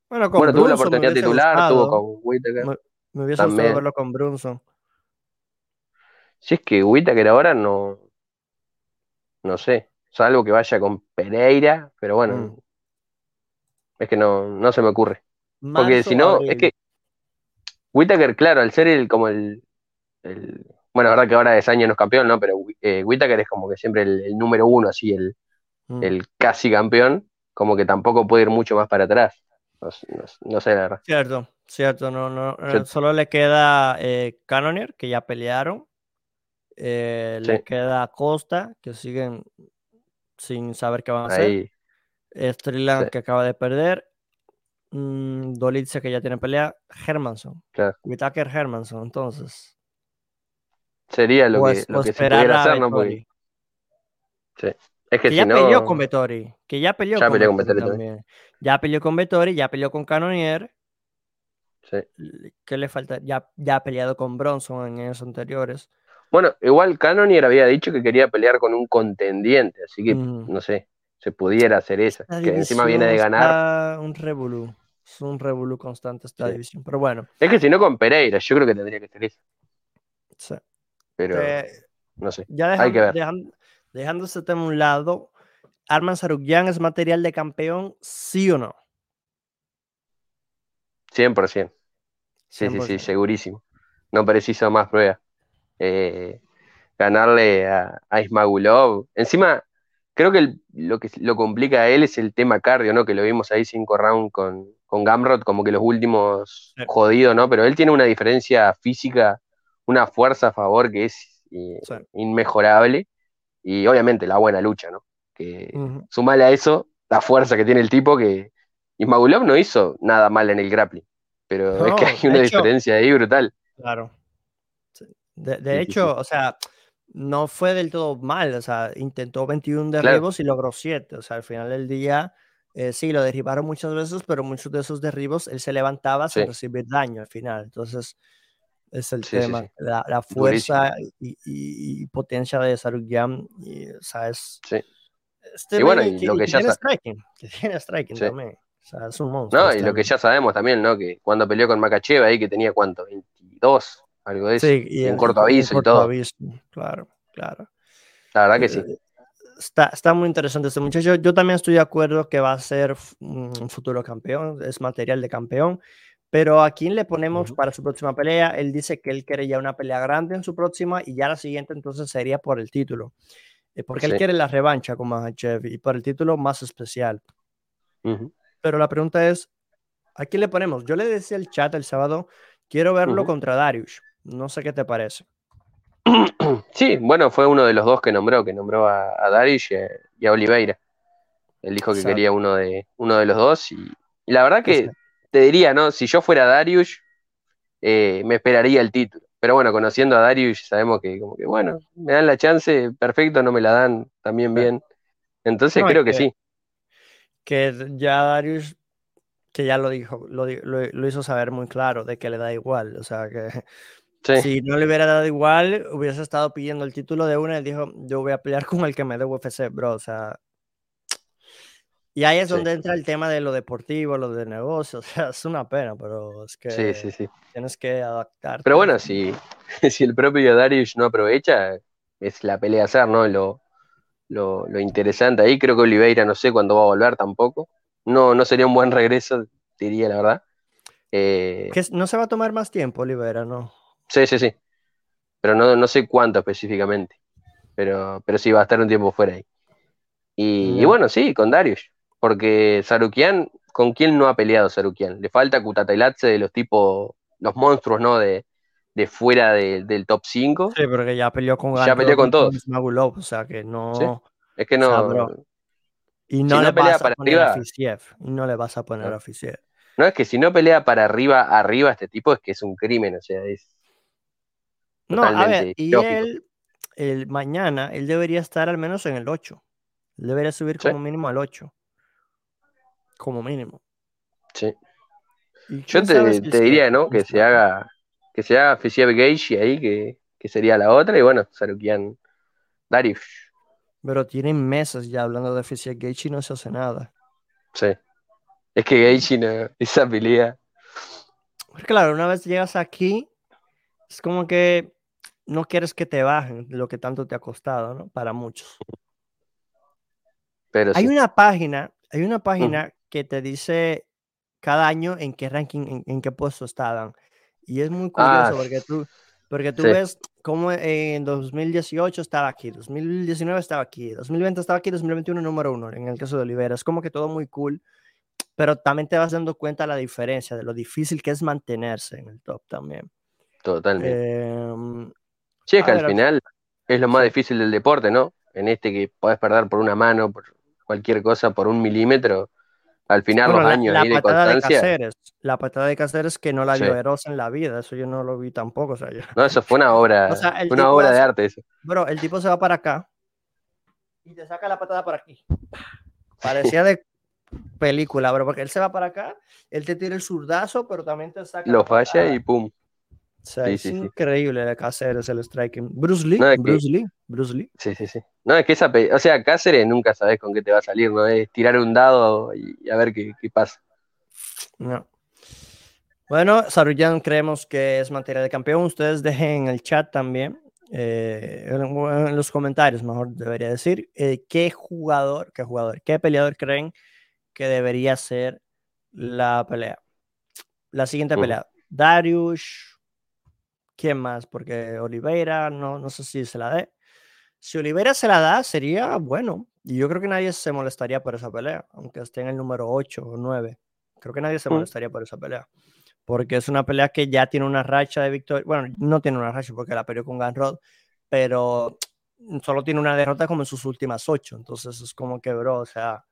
Bueno, tuvo la oportunidad titular, tuvo con Whittaker. Me, hubiese gustado verlo con Brunson. Si es que Whittaker ahora no. No sé. Salvo que vaya con Pereira, pero bueno. Mm. Es que no, no se me ocurre. Porque si no, es que. Whittaker, claro, al ser el como el, el bueno, la verdad que ahora es año no es campeón, ¿no? Pero eh, Whitaker es como que siempre el, número uno, así, mm. el, casi campeón, como que tampoco puede ir mucho más para atrás. No, sé, la verdad. Cierto, cierto, no, no. Eh, solo le queda eh, Cannonier, que ya pelearon. Eh, le queda Costa, que siguen sin saber qué van a hacer. Strickland, que acaba de perder. Mm, Dolitze, que ya tiene pelea. Hermanson. Claro. Whitaker Hermanson, entonces. Sería lo, que, lo que se pudiera hacer, ¿no? Porque... Sí. Es que, que si ya no... peleó con Vettori. Que ya peleó, ya con, peleó con Vettori también. Ya peleó con Vettori, ya peleó con Canonier. Sí. ¿Qué le falta? Ya, ya ha peleado con Bronson en años anteriores. Bueno, igual Canonier había dicho que quería pelear con un contendiente, así que no sé, se pudiera hacer eso. que encima viene de ganar. Un revolú. Es un revolú constante esta división. Pero bueno. Es que si no con Pereira, yo creo que tendría que ser eso. Sí. Pero no sé. Ya hay que ver. dejando ese tema a un lado, ¿Arman Sarukian es material de campeón, sí o no? 100%. Sí, sí, sí, segurísimo. No preciso más pruebas. Eh, ganarle a, a, Ismagulov. Encima, creo que lo que lo complica a él es el tema cardio, ¿no? Que lo vimos ahí cinco rounds con, con Gamrot, como que los últimos jodidos, ¿no? Pero él tiene una diferencia física una fuerza a favor que es eh, inmejorable y obviamente la buena lucha, ¿no? Que sumale a eso la fuerza que tiene el tipo que Ismagulov no hizo nada mal en el grappling, pero es que hay una diferencia ahí brutal. Claro. De, hecho, o sea, no fue del todo mal, o sea, intentó 21 derribos y logró 7, o sea, al final del día... Eh, sí, lo derribaron muchas veces, pero muchos de esos derribos él se levantaba sin recibir daño al final. Entonces, es el tema. La, fuerza y, potencia de Sarukian, y, o sea, es, Este Y bueno, y que- lo que que ya tiene striking, que tiene striking Sí. también. O sea, es un monstruo. No, y lo que ya sabemos también, ¿no? Que cuando peleó con Makachev ahí, que tenía cuánto, 22, algo de eso. Sí, y en en- corto aviso y todo. aviso, Claro, claro. La verdad que sí. Eh, Está, está muy interesante este muchacho. Yo también estoy de acuerdo que va a ser un un futuro campeón, es material de campeón. Pero a quién le ponemos para su próxima pelea? Él dice que él quiere ya una pelea grande en su próxima y ya la siguiente entonces sería por el título. Eh, Porque él Sí. quiere la revancha con Makhachev y por el título más especial. Pero la pregunta es, ¿a quién le ponemos? Yo le decía el chat el sábado, quiero verlo contra Darius. No sé qué te parece. [CLEARS THROAT] Sí, bueno, fue uno de los dos que nombró, que nombró a, a Darius y a, y a Oliveira. Él dijo que Exacto. quería uno de, uno de los dos. Y, y la verdad que Exacto. te diría, ¿no? Si yo fuera Darius, eh, me esperaría el título. Pero bueno, conociendo a Darius, sabemos que, como que, bueno, me dan la chance, perfecto, no me la dan también bien. Entonces No, creo que que- sí. que ya Darius, que ya lo dijo, lo, lo- lo hizo saber muy claro de que le da igual. O sea, que Sí, si no le hubiera dado igual, hubiese estado pidiendo el título de una y dijo, yo voy a pelear [LAUGHS] con el que me dé UFC, bro. O sea, y ahí es Sí. donde entra el tema de lo deportivo, lo de negocio. [LAUGHS] O sea, es una pena, pero es que sí, tienes que adaptarte. Pero bueno, si, [LAUGHS] si el propio Darius no aprovecha, es la pelea a hacer, ¿no? Lo, lo, lo interesante ahí. Creo que Oliveira no sé cuándo va a volver tampoco. No, no sería un buen regreso, diría la verdad. Eh, Que no se va a tomar más tiempo, Olivera, ¿no? Sí, sí, sí. Pero no, no sé cuánto específicamente. Pero, pero sí va a estar un tiempo fuera ahí. Y, y Ya. bueno, sí, con Darius. Porque Sarukian, ¿con quién no ha peleado Sarukian? Le falta Kutatailatse de los tipos, los monstruos, ¿no? De, de fuera de- del top 5. Sí, porque ya peleó con Ya Gantz peleó con todos. Magulov, o sea que no. Sí. Es que O sea, no, bro, Y no Si no le pelea vas a poner a arriba- Fisiev. Y no le vas a poner No. a Fisiev. no es que si no pelea para arriba, arriba este tipo es que es un crimen, o sea, es No, a ver, y lógico. él, el mañana, él debería estar al menos en el 8. Él debería subir Sí. como mínimo al 8. Como mínimo. sí. Yo te, si diría, ¿no? Que se haga, que se haga Fisiev Gage ahí, que, que sería la otra, y bueno, Sarukian Darius. Pero tienen meses ya hablando de Fisiev y no se hace nada. Sí. Es que Gage no, esa pelea. Porque claro, una vez llegas aquí, es como que no quieres que te bajen lo que tanto te ha costado, ¿no? Para muchos. Pero Hay sí. una página, hay una página que te dice cada año en qué ranking, en, en qué puesto estaban. Y es muy curioso Ah, porque tú, porque tú sí. ves cómo en 2018 estaba aquí, 2019 estaba aquí, 2020 estaba aquí, 2021 número uno, en el caso de Olivera. Es como que todo muy cool, pero también te vas dando cuenta la diferencia de lo difícil que es mantenerse en el top también. Totalmente. Em, Sí, que al ver, final es lo más difícil del deporte, ¿no? En este que podés perder por una mano, por cualquier cosa, por un milímetro. Al final, Bueno, los la, años la ahí de patada de constancia. Cáceres, la patada de Cáceres que no la Sí. vio Eros en la vida, eso yo no lo vi tampoco, o sea, yo- No, eso fue una obra, [LAUGHS] O sea, una obra de arte eso. Bro, el tipo se va para acá y te saca la patada por aquí. Parecía de película, bro, porque él se va para acá, él te tira el zurdazo, pero también te saca. Lo la falla y pum. O sea, sí, es sí, increíble de Cáceres el striking. Bruce Lee, No, es que- Bruce Lee, Bruce Lee. Sí, sí, sí. No, es que esa, o sea, Cáceres nunca sabes con qué te va a salir, ¿no? Es tirar un dado y, a ver qué, qué pasa. No. Bueno, Saruyan creemos que es materia de campeón. Ustedes dejen en el chat también, eh, en, en los comentarios, mejor debería decir, eh, qué jugador, qué jugador, qué peleador creen que debería ser la pelea. La siguiente pelea. Darius, ¿quién más? Porque Oliveira, no, no sé si se la dé. Si Oliveira se la da, sería bueno. Y yo creo que nadie se molestaría por esa pelea, aunque esté en el número 8 o 9. Creo que nadie se Mm. molestaría por esa pelea. Porque es una pelea que ya tiene una racha de victoria. Bueno, no tiene una racha porque la peleó con Ganrod, pero solo tiene una derrota como en sus últimas ocho. Entonces es como que, bro, o sea,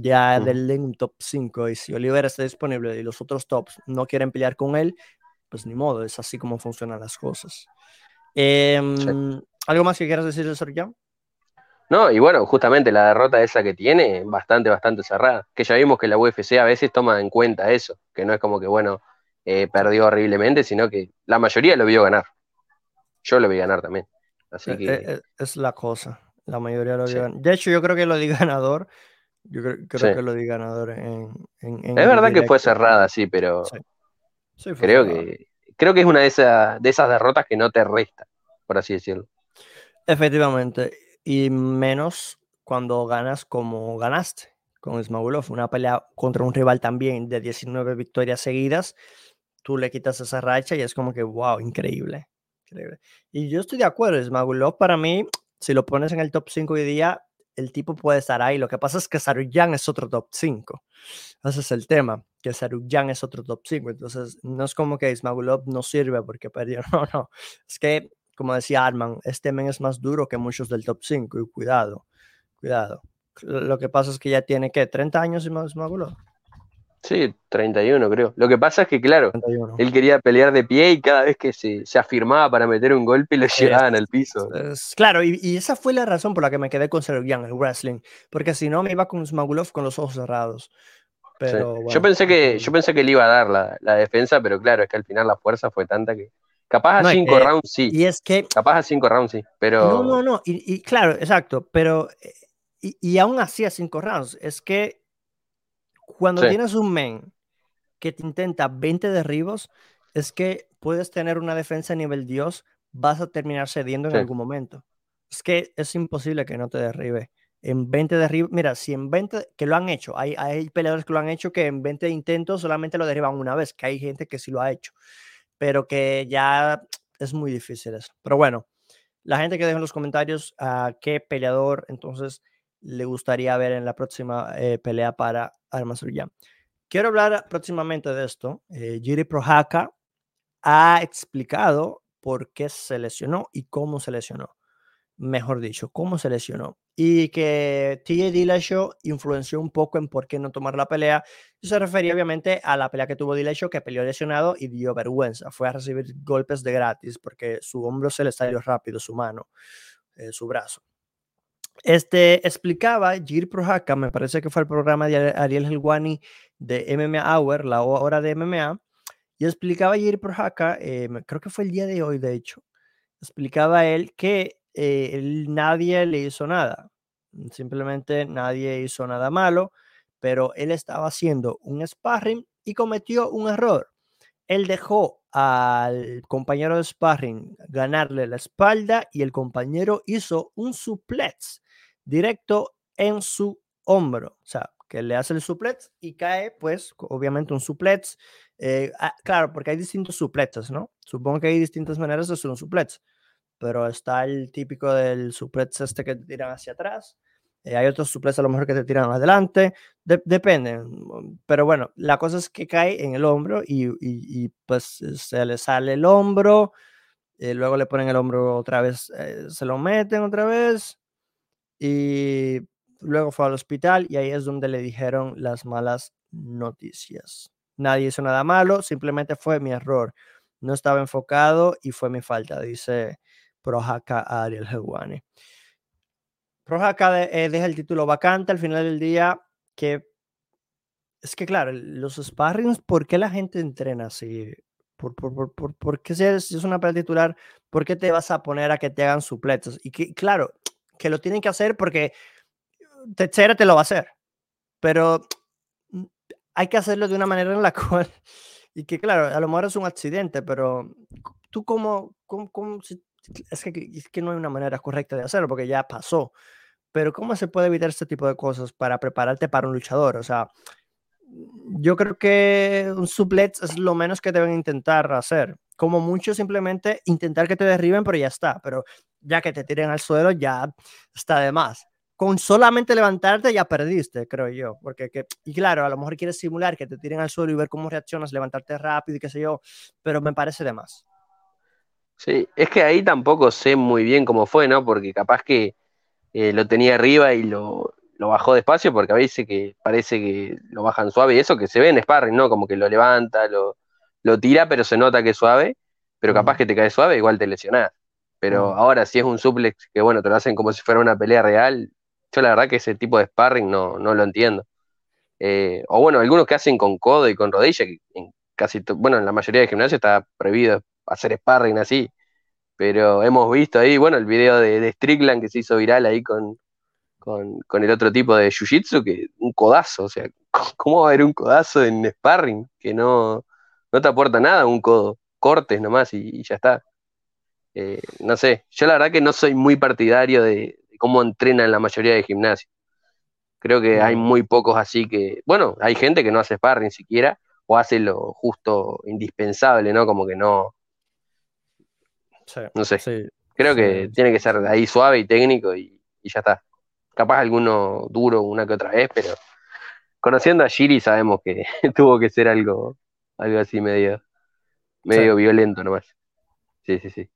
ya Ujú. del top 5. Y si Oliver está disponible y los otros tops no quieren pelear con él, pues ni modo, es así como funcionan las cosas. Em, ¿Algo más que quieras decir de Sorjan? No, y bueno, justamente la derrota esa que tiene, bastante, bastante cerrada. Que ya vimos que la UFC a veces toma en cuenta eso, que no es como que, bueno, eh, perdió horriblemente, sino que la mayoría lo vio ganar. Yo lo vi ganar también. Así Eh, que, eh, es la cosa. la mayoría lo dio. De hecho, yo creo que lo di [LAUGHS] ganador. Yo creo, que lo di ganador en. es verdad que fue cerrada, sí, pero. Creo que creo que es una de esas, de esas derrotas que no te resta, por así decirlo. Efectivamente. Y menos cuando ganas como ganaste con Smagulov, una pelea contra un rival también de 19 victorias seguidas, tú le quitas esa racha y es como que, wow, increíble. increíble. Y yo estoy de acuerdo, Smagulov para mí, si lo pones en el top 5 hoy día, el tipo puede estar ahí. Lo que pasa es que Saruyan es otro top 5. Ese es el tema, que Saruyan es otro top 5. Entonces, no es como que Ismagulov no sirve porque perdió. [LAUGHS] No, no. Es que, como decía Arman, este men es más duro que muchos del top 5. Y cuidado, cuidado. Lo que pasa es que ya tiene, ¿qué? ¿30 años Ismagulov? Sí, 31 creo. Lo que pasa es que, claro, él quería pelear de pie y cada vez que se, afirmaba para meter un golpe le llegaban al piso. claro, y, esa fue la razón por la que me quedé con Serugian, el wrestling, porque si no me iba con Smagulov con los ojos cerrados. Pero, yo, pensé que, yo pensé que le iba a dar la, defensa, pero claro, es que al final la fuerza fue tanta que... Capaz a cinco rounds sí. Y es que... Capaz a cinco rounds sí, pero... No, no, no, y, claro, exacto, pero... Eh, y, y aún así a cinco rounds, es que cuando tienes un men que te intenta 20 derribos, es que puedes tener una defensa a nivel Dios, vas a terminar cediendo en algún momento. Es que es imposible que no te derribe. En 20 derribos, mira, si en 20, que lo han hecho, hay, hay peleadores que lo han hecho que en 20 intentos solamente lo derriban una vez, que hay gente que sí lo ha hecho, pero que ya es muy difícil eso. Pero bueno, la gente que deja en los comentarios a qué peleador entonces le gustaría ver en la próxima eh, pelea para Armasuryan. Quiero hablar próximamente de esto. Eh, Jiri Prohaka ha explicado por qué se lesionó y cómo se lesionó. Mejor dicho, cómo se lesionó. Y que TJ Dillashaw influenció un poco en por qué no tomar la pelea. Se refería obviamente a la pelea que tuvo Dillashaw, que peleó lesionado y dio vergüenza. Fue a recibir golpes de gratis porque su hombro se le salió rápido, su mano, eh, su brazo. Este explicaba Gir Prohaka, me parece que fue el programa de Ariel Helwani de MMA Hour, la hora de MMA, y explicaba Gir Prohaka, eh, creo que fue el día de hoy, de hecho, explicaba él que eh, nadie le hizo nada, simplemente nadie hizo nada malo, pero él estaba haciendo un sparring y cometió un error. Él dejó al compañero de sparring ganarle la espalda y el compañero hizo un suplex directo en su hombro. O sea, que le hace el suplex y cae, pues, obviamente un suplex. Eh, ah, claro, porque hay distintos suplexes, ¿no? Supongo que hay distintas maneras de hacer un suplex, pero está el típico del suplex este que tiran hacia atrás. Eh, hay otros suplex a lo mejor que te tiran adelante, depende. Pero bueno, la cosa es que cae en el hombro y, pues se le sale el hombro, eh, luego le ponen el hombro otra vez, se lo meten otra vez y luego fue al hospital y ahí es donde le dijeron las malas noticias. Nadie hizo nada malo, simplemente fue mi error. No estaba enfocado y fue mi falta, dice Projaka Ariel Helwani. Projaka eh, deja el título vacante al final del día, que es que claro, los sparrings, ¿por qué la gente entrena así? ¿Por, por, por, por qué si es, una pelea titular, por qué te vas a poner a que te hagan supletos? Y que, claro, que lo tienen que hacer porque Teixeira te lo va a hacer. Pero mm, hay que hacerlo de una manera en la [LAUGHS] cual, y que claro, a lo mejor es un accidente, pero tú como, es, que, no hay una manera correcta de hacerlo porque ya pasó. Pero ¿cómo se puede evitar este tipo de cosas para prepararte para un luchador? O sea, yo creo que un suplex es lo menos que deben intentar hacer. Como mucho simplemente intentar que te derriben, pero ya está. Pero ya que te tiren al suelo, ya está de más. Con solamente levantarte ya perdiste, creo yo. Porque, que, y claro, a lo mejor quieres simular que te tiren al suelo y ver cómo reaccionas, levantarte rápido y qué sé yo, pero me parece de más. Sí, es que ahí tampoco sé muy bien cómo fue, ¿no? Porque capaz que eh, lo tenía arriba y lo, lo bajó despacio, porque a veces que parece que lo bajan suave y eso que se ve en sparring, ¿no? Como que lo levanta, lo, lo tira, pero se nota que es suave, pero capaz que te cae suave, igual te lesionás. Pero ahora, si es un suplex que, bueno, te lo hacen como si fuera una pelea real, yo la verdad que ese tipo de sparring no, no lo entiendo. Eh, o bueno, algunos que hacen con codo y con rodilla, que en casi, bueno, en la mayoría de gimnasios está prohibido hacer sparring así. Pero hemos visto ahí, bueno, el video de, Strickland que se hizo viral ahí con, con, con el otro tipo de Jiu-Jitsu, que un codazo, o sea, [LAUGHS] ¿cómo va a haber un codazo en sparring que no, no te aporta nada un codo? Cortes nomás y, y ya está. Eh, no sé, yo la verdad que no soy muy partidario de, de cómo entrenan la mayoría de gimnasios. Creo que hay muy pocos así que, bueno, hay gente que no hace sparring siquiera, o hace lo justo indispensable, ¿no? Como que no, Sí, no sé. sí, Creo que sí. tiene que ser ahí suave y técnico y, y ya está. Capaz alguno duro una que otra vez, pero conociendo a Shiri sabemos que [LAUGHS] tuvo que ser algo, algo así medio, medio violento nomás. Sí, sí, sí.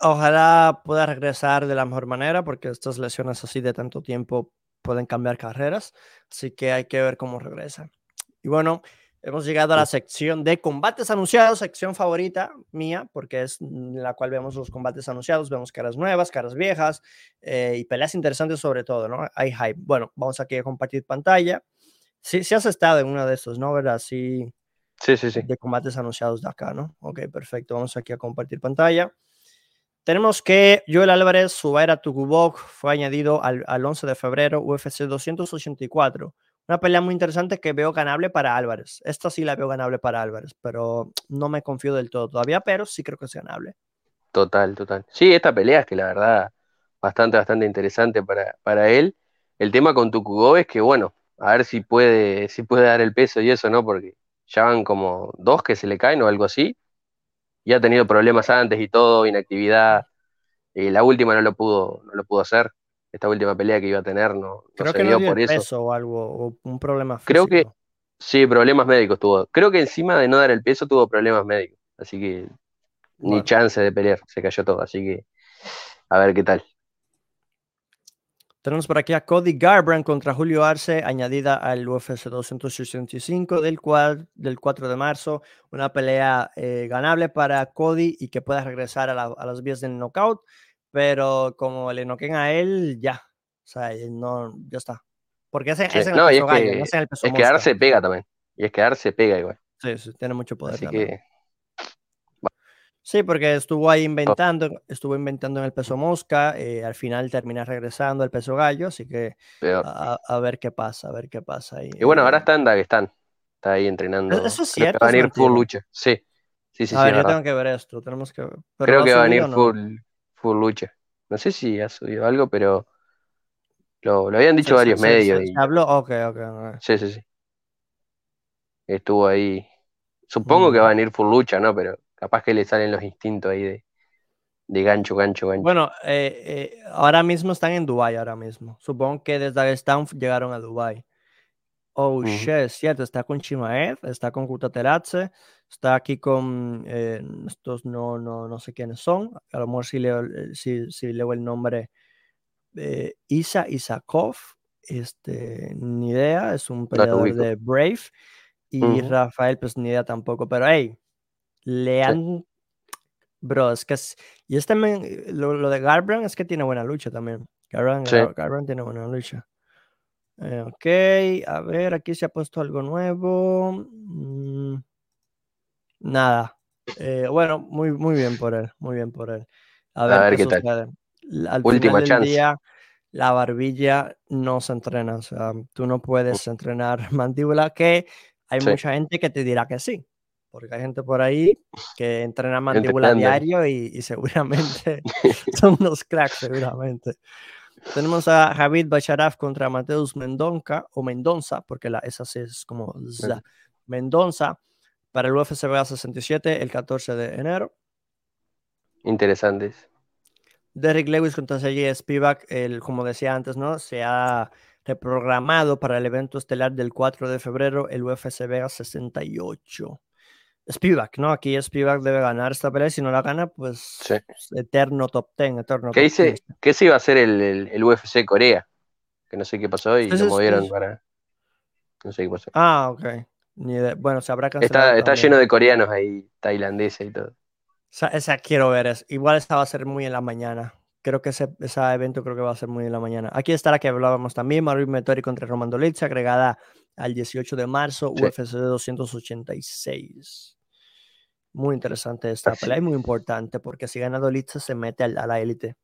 Ojalá pueda regresar de la mejor manera porque estas lesiones así de tanto tiempo pueden cambiar carreras, así que hay que ver cómo regresa. Y bueno, hemos llegado a la sección de combates anunciados, sección favorita mía, porque es la cual vemos los combates anunciados, vemos caras nuevas, caras viejas eh, y peleas interesantes sobre todo, ¿no? Hay hype. Bueno, vamos aquí a compartir pantalla. Sí, sí has estado en uno de estos, ¿no? ¿Verdad? Sí, Sí, sí, sí. de combates anunciados de acá, ¿no? Ok, perfecto. Vamos aquí a compartir pantalla. Tenemos que Joel Álvarez, Subaira Tugubok, fue añadido al, al 11 de febrero, UFC 284. Una pelea muy interesante que veo ganable para Álvarez. Esta sí la veo ganable para Álvarez, pero [TSK] no me confío del todo todavía, pero sí creo que es ganable. Total, total. Sí, esta pelea es que la verdad, bastante, bastante interesante para, para él. El tema con Tukugo es que, bueno, a ver si puede, si puede dar el peso y eso, ¿no? Porque ya van como dos que se le caen o algo así. Y ha tenido problemas antes y todo, inactividad. Y la última no lo pudo, no lo pudo hacer. Esta última pelea que iba a tener no, no Creo se que dio no dio por el eso. peso o algo, o un problema físico. Creo que sí, problemas médicos tuvo. Creo que encima de no dar el peso tuvo problemas médicos. Así que ni Bueno. chance de pelear, se cayó todo. Así que a ver qué tal. Tenemos por aquí a Cody Garbrandt contra Julio Arce, añadida al UFC 265 del, cual, del 4 de marzo. Una pelea eh, ganable para Cody y que pueda regresar a, la- a las vías del knockout. Pero como le noquen a él, ya. O sea, no, ya está. Porque ese, Sí. No, es gallo, que- es el peso Es que mosca. Arce pega también. Y es que Arce pega igual. Sí, sí, tiene mucho poder Así también. que Sí, porque estuvo ahí inventando, estuvo inventando en el peso mosca, eh, al final termina regresando al peso gallo, así que a, a ver qué pasa, a ver qué pasa ahí. Y bueno, ahora está en Dagestán. Está ahí entrenando. ¿Eso es cierto va a venir full lucha. Sí. Sí, sí, a sí, ver, yo verdad. tengo que ver esto, tenemos que ver. ¿Pero Creo que va a venir no? full, full lucha. No sé si ha subido algo, pero lo, lo habían dicho varios medios. se- y- habló, ok, ok. Sí, sí, sí. Estuvo ahí. Supongo que Mm. va a venir full lucha, ¿no? Pero capaz que le salen los instintos ahí de, de gancho, gancho, gancho. Bueno, eh, eh, ahora mismo están en Dubai ahora mismo. Supongo que desde Dagestán llegaron a Dubai. Oh, shit, es cierto, está con Chimaev, está con Kutateratse, está aquí con eh, estos no, no, no sé quiénes son. A lo mejor si leo, si, si leo el nombre eh, Isa Isakov, este, ni idea, es un peleador de Brave. Y. Rafael, pues ni idea tampoco. Pero hey, le Sí. han. Bro, es que. es- Y este men, eh, lo, lo de Garbrandt es que tiene buena lucha también. Garbrandt, Sí. Garbrandt tiene buena lucha. Eh, ok, a ver, aquí se ha puesto algo nuevo. Mm, nada. Eh, bueno, muy, muy bien por él, muy bien por él. A A ver, qué qué tal. Al Última final del chance. día, la barbilla no se entrena. O sea, tú no puedes entrenar [LAUGHS] mandíbula, que hay Sí. mucha gente que te dirá que sí. Porque hay gente por ahí que entrena mandíbula Entrenando. diario y, y seguramente [LAUGHS] son unos cracks, seguramente. Tenemos a Javid Bacharaf contra Mateus Mendonca, o Mendonza, porque la, esa sí es como za, Mendonza, para el UFC BA 67 el 14 de enero. Interesantes. Derrick Lewis contra Sergey Spivak, el, como decía antes, ¿no? Se ha reprogramado para el evento estelar del 4 de febrero, el UFC Vega 68. Spivak, ¿no? Aquí Spivak debe ganar esta pelea, si no la gana, pues Sí. eterno top 10, eterno ¿Qué top dice? 15. Que ese iba a ser el, el, el UFC Corea. Que no sé qué pasó y Sí, lo movieron sí. para. No sé qué pasó. Ah, ok. Ni. Bueno, se habrá cancelado. Está, lleno de coreanos ahí, tailandeses y todo. Esa, esa quiero ver. Es. Igual esa va a ser muy en la mañana. Creo que ese, ese evento creo que va a ser muy en la mañana. Aquí está la que hablábamos también, Marvin Metori contra Roman Dolitz, agregada al 18 de marzo, Sí. UFC 286. Muy interesante esta pelea y muy importante porque si gana Dolitze se mete a la élite.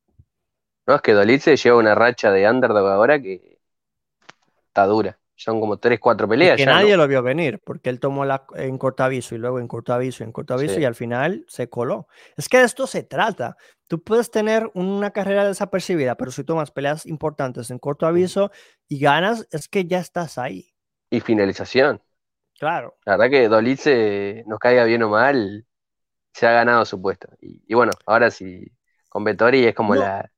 No, es que Dolitze lleva una racha de underdog ahora que está dura. Son como 3, 4 Y peleas que ya, nadie ¿no? lo vio venir, porque él tomó la, en corto aviso y luego en corto aviso y en corto aviso Sí. y al final se coló. Es que de esto se trata. Tú puedes tener una carrera desapercibida, pero si tomas peleas importantes en corto aviso y ganas, es que ya estás ahí. Y finalización. Claro. La verdad que Dolitze, nos caiga bien o mal, se ha ganado su puesto. Y, y bueno, ahora sí, con Vettori es como No. la.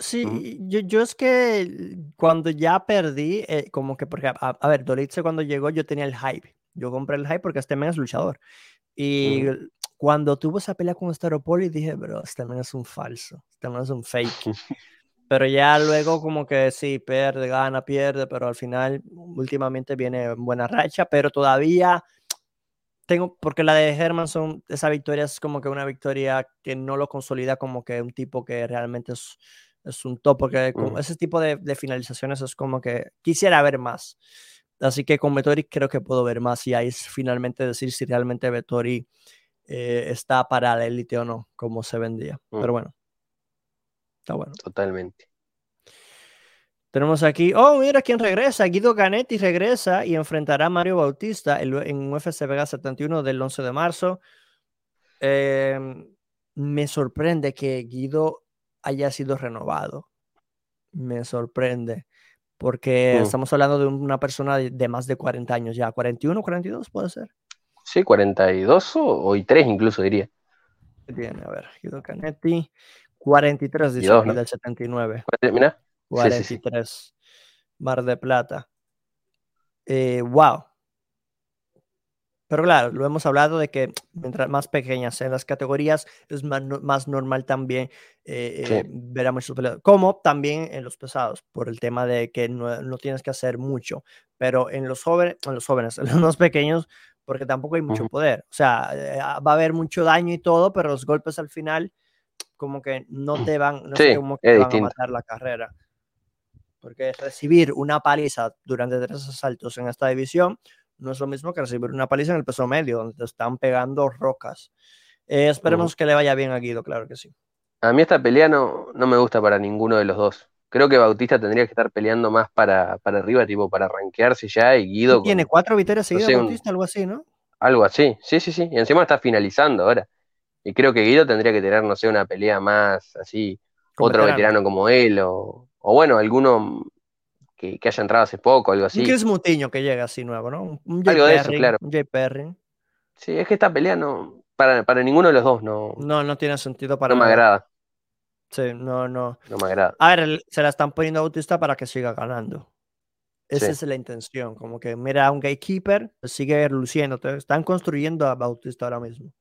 Sí, yo, yo es que cuando ya perdí, eh, como que, porque, a, a ver, Dolitze cuando llegó yo tenía el hype. Yo compré el hype porque este men es luchador. Y cuando tuvo esa pelea con Staropoli dije, bro, este men es un falso, este men es un fake. [LAUGHS] Pero ya luego como que sí, pierde, gana, pierde, pero al final últimamente viene en buena racha, pero todavía tengo, porque la de Hermanson, esa victoria es como que una victoria que no lo consolida como que un tipo que realmente es, es un top, porque con Mm. ese tipo de, de finalizaciones es como que quisiera ver más. Así que con Vettori creo que puedo ver más y ahí es finalmente decir si realmente Vettori eh, está para la élite o no, como se vendía. Mm. Pero bueno, está bueno. Totalmente. Tenemos aquí, oh, mira quién regresa. Guido Canetti regresa y enfrentará a Mario Bautista en, UFC Vega 71 del 11 de marzo. Eh, me sorprende que Guido haya sido renovado. Me sorprende. Porque Mm. estamos hablando de una persona de, de más de 40 años ya. 41, 42 puede ser. Sí, 42 o, o y 3 incluso diría. ¿Qué tiene? A ver, Guido Canetti. 43 dice 42, aquí ¿no? del 79. Mirá. Sí, sí, sí. 43. Mar de Plata. Eh, wow. Pero claro, lo hemos hablado de que mientras más pequeñas sean las categorías, es más, más normal también eh, Sí. eh, ver a muchos peleadores. Como también en los pesados, por el tema de que no, no tienes que hacer mucho. Pero en los jóvenes, en los jóvenes, [LAUGHS] en los más pequeños, porque tampoco hay mucho Ujú. poder. O sea, eh, va a haber mucho daño y todo, pero los golpes al final, como que no te van, no Sí, sé cómo que van a matar la carrera. Porque recibir una paliza durante tres asaltos en esta división no es lo mismo que recibir una paliza en el peso medio, donde te están pegando rocas. Eh, esperemos que le vaya bien a Guido, claro que sí. A mí esta pelea no, no me gusta para ninguno de los dos. Creo que Bautista tendría que estar peleando más para, para arriba, tipo para rankearse ya, y Guido Tiene cuatro victorias no seguidas, sé, un- Bautista, algo así, ¿no? algo así. Sí, sí, sí. Y encima está finalizando ahora. Y creo que Guido tendría que tener, no sé, una pelea más así, Con otro veteranos. veterano como él, o, o bueno, alguno que, que haya entrado hace poco, algo Un así. Chris Mutiño que llega así nuevo, ¿no? Un- Un Jay Algo de eso, Perry, claro. un Jay Perry. Sí, es que esta pelea no, para, para ninguno de los dos no, No, no tiene sentido para no me agrada, Sí, no, no. no me agrada. A ver, se la están poniendo a Bautista para que siga ganando. Esa Sí. es la intención, como que mira a un gatekeeper, pues sigue luciendo. te- Están construyendo a Bautista ahora mismo.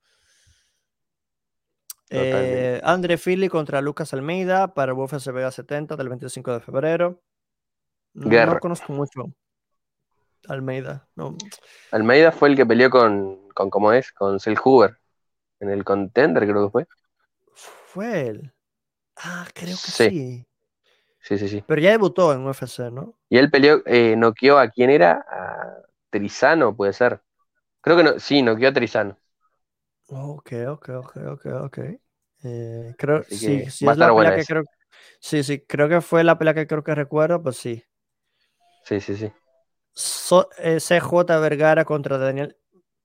Eh, André Philly contra Lucas Almeida para UFC Vega 70 del 25 de febrero. No, Guerra. no conozco mucho Almeida. No. Almeida fue el que peleó con, con ¿cómo es? Con Cell Hoover. En el contender creo que fue. Fue él. Ah, creo que Sí. sí. Sí, sí, sí. Pero ya debutó en UFC, ¿no? Y él peleó, eh, noqueó a quién era, a Trizano, puede ser. Creo que no, sí, noqueó a Trizano. Ok, ok, ok, ok, ok. Eh, creo, sí, sí es la pelea que creo. Sí, sí, creo que fue la pelea que creo que recuerdo, pues sí. Sí, sí, sí. So- eh, CJ Vergara contra Daniel.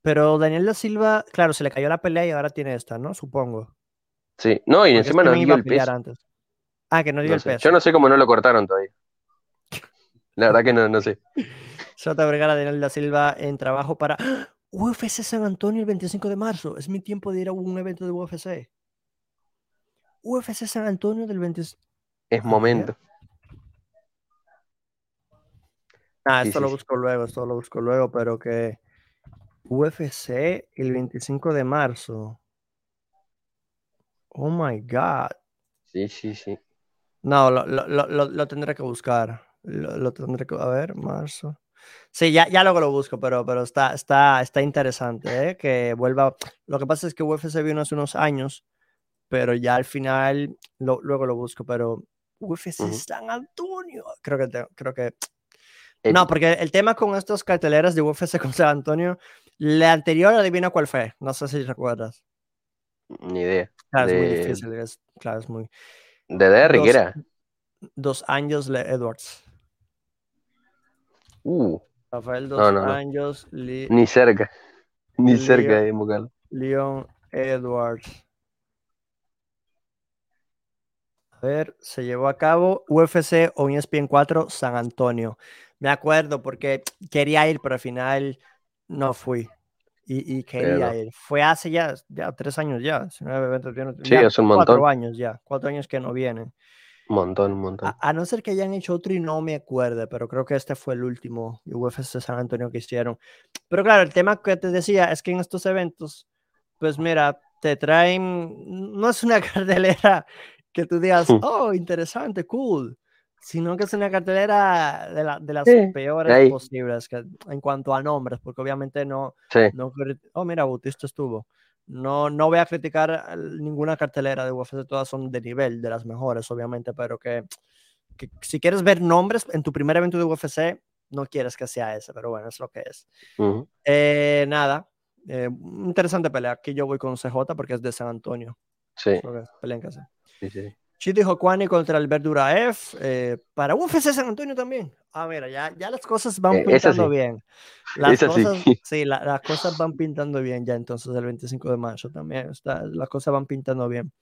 Pero Daniel da Silva, claro, se le cayó la pelea y ahora tiene esta, ¿no? Supongo. Sí. No, y Porque encima este no dio el peso. antes. Ah, que no dio No el sé. peso. Yo no sé cómo no lo cortaron todavía. [LAUGHS] La verdad que no, no sé. Sota Vergara, Daniel da Silva en trabajo para. [GASPS] UFC San Antonio el 25 de marzo. Es mi tiempo de ir a un evento de UFC. UFC San Antonio del 25. Es momento. Sí, esto sí, lo sí. busco luego, esto lo busco luego, pero que UFC el 25 de marzo. Oh my God. Sí, sí, sí. No, lo, lo- lo- lo- tendré que buscar. Lo, tendré que. A ver, marzo. Sí, ya, ya luego lo busco, pero, pero está, está, está interesante, ¿eh? Que vuelva. Lo que pasa es que UFC vino hace unos años, pero ya al final, lo- luego lo busco, pero UFC. San Antonio. Creo que, creo que no, porque el tema con estas carteleras de UFC [LAUGHS] con San Antonio La anterior, adivina cuál fue. No sé si recuerdas. Ni idea. Claro, es muy De- difícil. es- claro, es muy. ¿De Derrick Dos- era? Dos años Edwards. Uh, Rafael Dos No, no, no. años Li- ni cerca. Ni cerca de invocarlo. Leon Edwards. A ver, se llevó a cabo UFC o ESPN 4 San Antonio. Me acuerdo porque quería ir, pero al final no fui. Y, y quería no. ir. Fue hace ya, ya tres años ya. si no, eventos ya no- Sí, ya es un Cuatro montón. años ya. Cuatro años que no vienen. Un montón, un montón. A, a no ser que hayan hecho otro y no me acuerdo, pero creo que este fue el último UFC San Antonio que hicieron. Pero claro, el tema que te decía es que en estos eventos, pues mira, te traen, no es una [LAUGHS] cartelera que tú digas, Hmm. oh, interesante, cool, sino que es una cartelera de, la- de las Sí, peores ahí. posibles que, en cuanto a nombres, porque obviamente no, Sí. no, oh, mira, Bautista estuvo. No, no voy a criticar ninguna cartelera de UFC, todas son de nivel, de las mejores, obviamente, pero que, que si quieres ver nombres en tu primer evento de UFC, no quieres que sea ese, pero bueno, es lo que es. Ujú. Eh, nada, eh, interesante pelea. Aquí yo voy con CJ porque es de San Antonio. Sí, es, pelea en casa. sí, sí. Chiti Jokwani contra Albert Duraev eh, para UFC San Antonio también. Ah, mira, ya, ya las cosas van Eh, pintando sí. bien. [LAUGHS] Las Esa sí. cosas, [LAUGHS] sí, la- las cosas van pintando bien ya entonces el 25 de marzo también. Está, las cosas van pintando bien.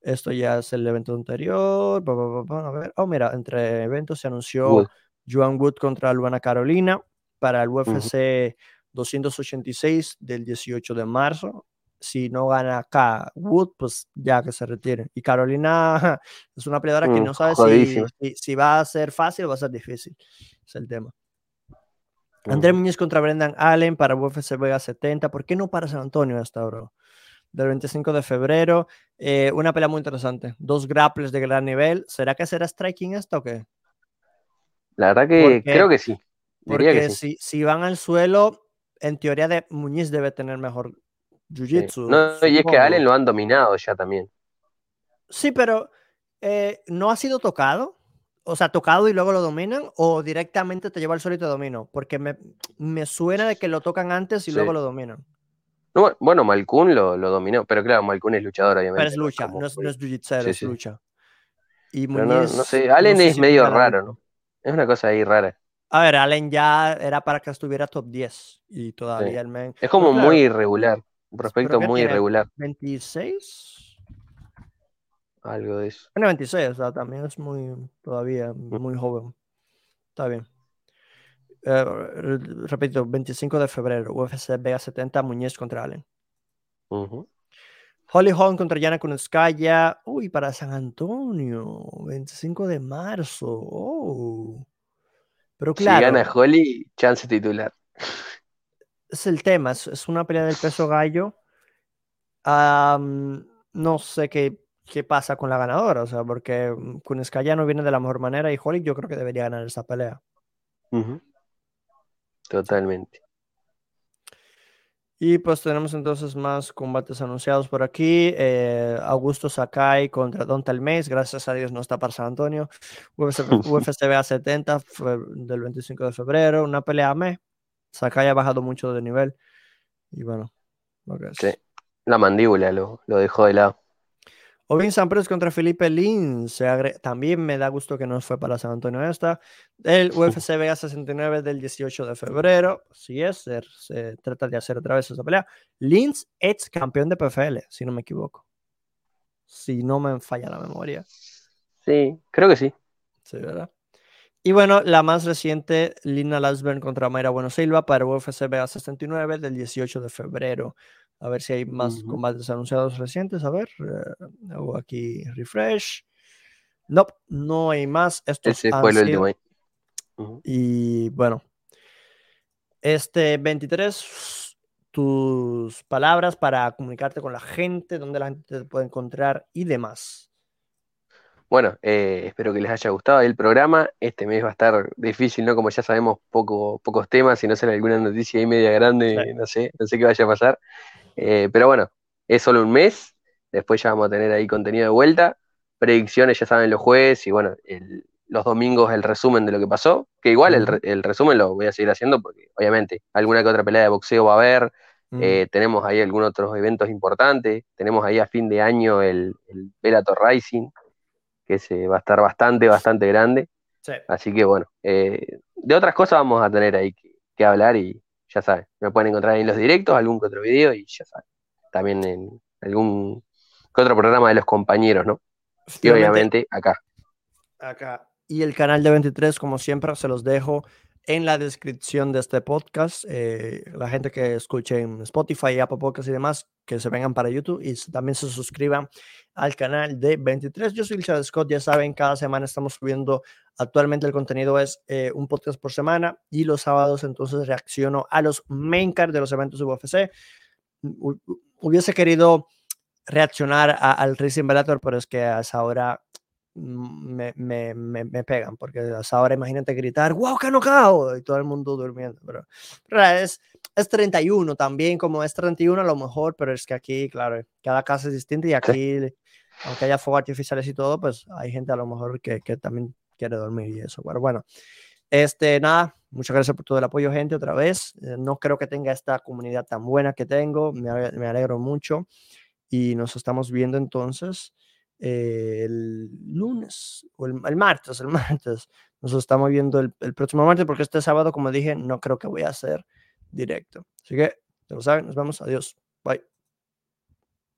Esto ya es el evento anterior. a ver. Oh, mira, entre eventos se anunció Wood. Joan Wood contra Luana Carolina para el UFC 286 del 18 de marzo. Si no gana acá Wood, pues ya que se retire. Y Carolina [LAUGHS] es una peleadora que Mm, no sabe si, si, si va a ser fácil o va a ser difícil. Es el tema. André Ujú. Muñoz contra Brendan Allen para UFC Vega 70. ¿Por qué no para San Antonio hasta ahora? Del 25 de febrero. Eh, una pelea muy interesante. Dos grapples de gran nivel. ¿Será que será striking esta o qué? La verdad que Porque- creo que sí. Diría Porque que sí. si, si van al suelo, en teoría de Muñiz debe tener mejor Sí. jiu-jitsu. No, y es que. Allen lo han dominado ya también. Sí, pero eh, no ha sido tocado. O sea, tocado y luego lo dominan, o directamente te lleva al te domino. Porque me, me suena de que lo tocan antes y Sí. luego lo dominan. No, bueno, Malkun lo, lo dominó, pero claro, Malkun es luchador, obviamente. Pero es lucha, como no es, no es jiu-jitsu, Sí, es sí. lucha. Y no, sé, Allen sé es si medio raro. ¿no? Es una cosa ahí rara. A ver, Allen ya era para que estuviera top 10 y todavía Sí. el men. Es como claro, muy irregular. Un prospecto ¿qué muy irregular. 26. Algo de eso. Tiene 26, o sea, también es muy, todavía muy joven. Está bien. Eh, re- repito, 25 de febrero, UFC Vega 70, Muñiz contra Allen. Ujú. Holly Holm contra Yana Kunitskaya. Uy, para San Antonio, 25 de marzo. Oh. Pero Si claro, gana Holly, chance titular. Es el tema, es, es una pelea del peso gallo. No sé qué, qué pasa con la ganadora, o sea, porque mm, Kunitskaya no viene de la mejor manera y Holly yo creo que debería ganar esa pelea. Totalmente. Y pues tenemos entonces más combates anunciados por aquí. eh, Augusto Sakai contra Don Talmés. Gracias a Dios no está para San Antonio. UFC, UFC BA 70 fue del 25 de febrero. Una pelea me. Sakai ha bajado mucho de nivel. Y bueno, lo que es. Sí. La mandíbula lo, lo dejó de lado. Ovin Sampras contra Felipe Lin. Se agre- También me da gusto que no fue para San Antonio esta. El UFC BA 69 del 18 de febrero. Sí es, se, se trata de hacer otra vez esa pelea. Lins ex campeón de PFL, si no me equivoco. Si no me falla la memoria. Sí, creo que sí. Sí, ¿verdad? Y bueno, la más reciente, Lina Lasburn contra Mayra Bueno Silva para UFC BA 69 del 18 de febrero. A ver si hay más Ujú. combates anunciados recientes. A ver, eh, hago aquí refresh. No, no hay más. Estos Ese fue el ahí. Ujú. Y bueno, este 23, tus palabras para comunicarte con la gente, dónde la gente te puede encontrar y demás. Bueno, eh, espero que les haya gustado el programa. Este mes va a estar difícil, ¿no? Como ya sabemos, poco, pocos temas, si no sale alguna noticia ahí media grande, Sí. no sé, no sé qué vaya a pasar. Eh, pero bueno, es solo un mes, después ya vamos a tener ahí contenido de vuelta. Predicciones ya saben los jueves, y bueno, el, los domingos el resumen de lo que pasó, que igual el, resumen lo voy a seguir haciendo porque obviamente alguna que otra pelea de boxeo va a haber, eh, tenemos ahí algunos otros eventos importantes, tenemos ahí a fin de año el, el Bellator Rising, que se va a estar bastante, bastante grande. Así que bueno, eh, de otras cosas vamos a tener ahí que, hablar y ya saben, me pueden encontrar en los directos, algún que otro video y ya saben, también en algún que otro programa de los compañeros, ¿no? Y obviamente acá. Acá. Y el canal de 23, como siempre, se los dejo en la descripción de este podcast. Eh, la gente que escuche en Spotify, Apple Podcasts y demás, que se vengan para YouTube y también se suscriban al canal de 23. Yo soy Richard Scott, ya saben, cada semana estamos subiendo, actualmente el contenido es eh, un podcast por semana y los sábados entonces reacciono a los main card de los eventos de UFC. Hubiese querido reaccionar al Racing Bellator, pero es que a esa hora me, me, me, pegan, porque ahora imagínate gritar, wow, que no Y todo el mundo durmiendo. Pero, es, es 31 también, como es 31 a lo mejor, pero es que aquí, claro, cada casa es distinta y aquí, aunque haya fuegos artificiales y todo, pues hay gente a lo mejor que, que también quiere dormir y eso. Pero bueno, este, nada, muchas gracias por todo el apoyo, gente, otra vez. Eh, no creo que tenga esta comunidad tan buena que tengo, me, me alegro mucho y nos estamos viendo entonces el lunes o el, martes, el [LAUGHS] martes. Nos estamos viendo el, el, próximo martes porque este sábado, como dije, no creo que voy a hacer directo. Así que, ya lo saben, nos vemos. Adiós. Bye.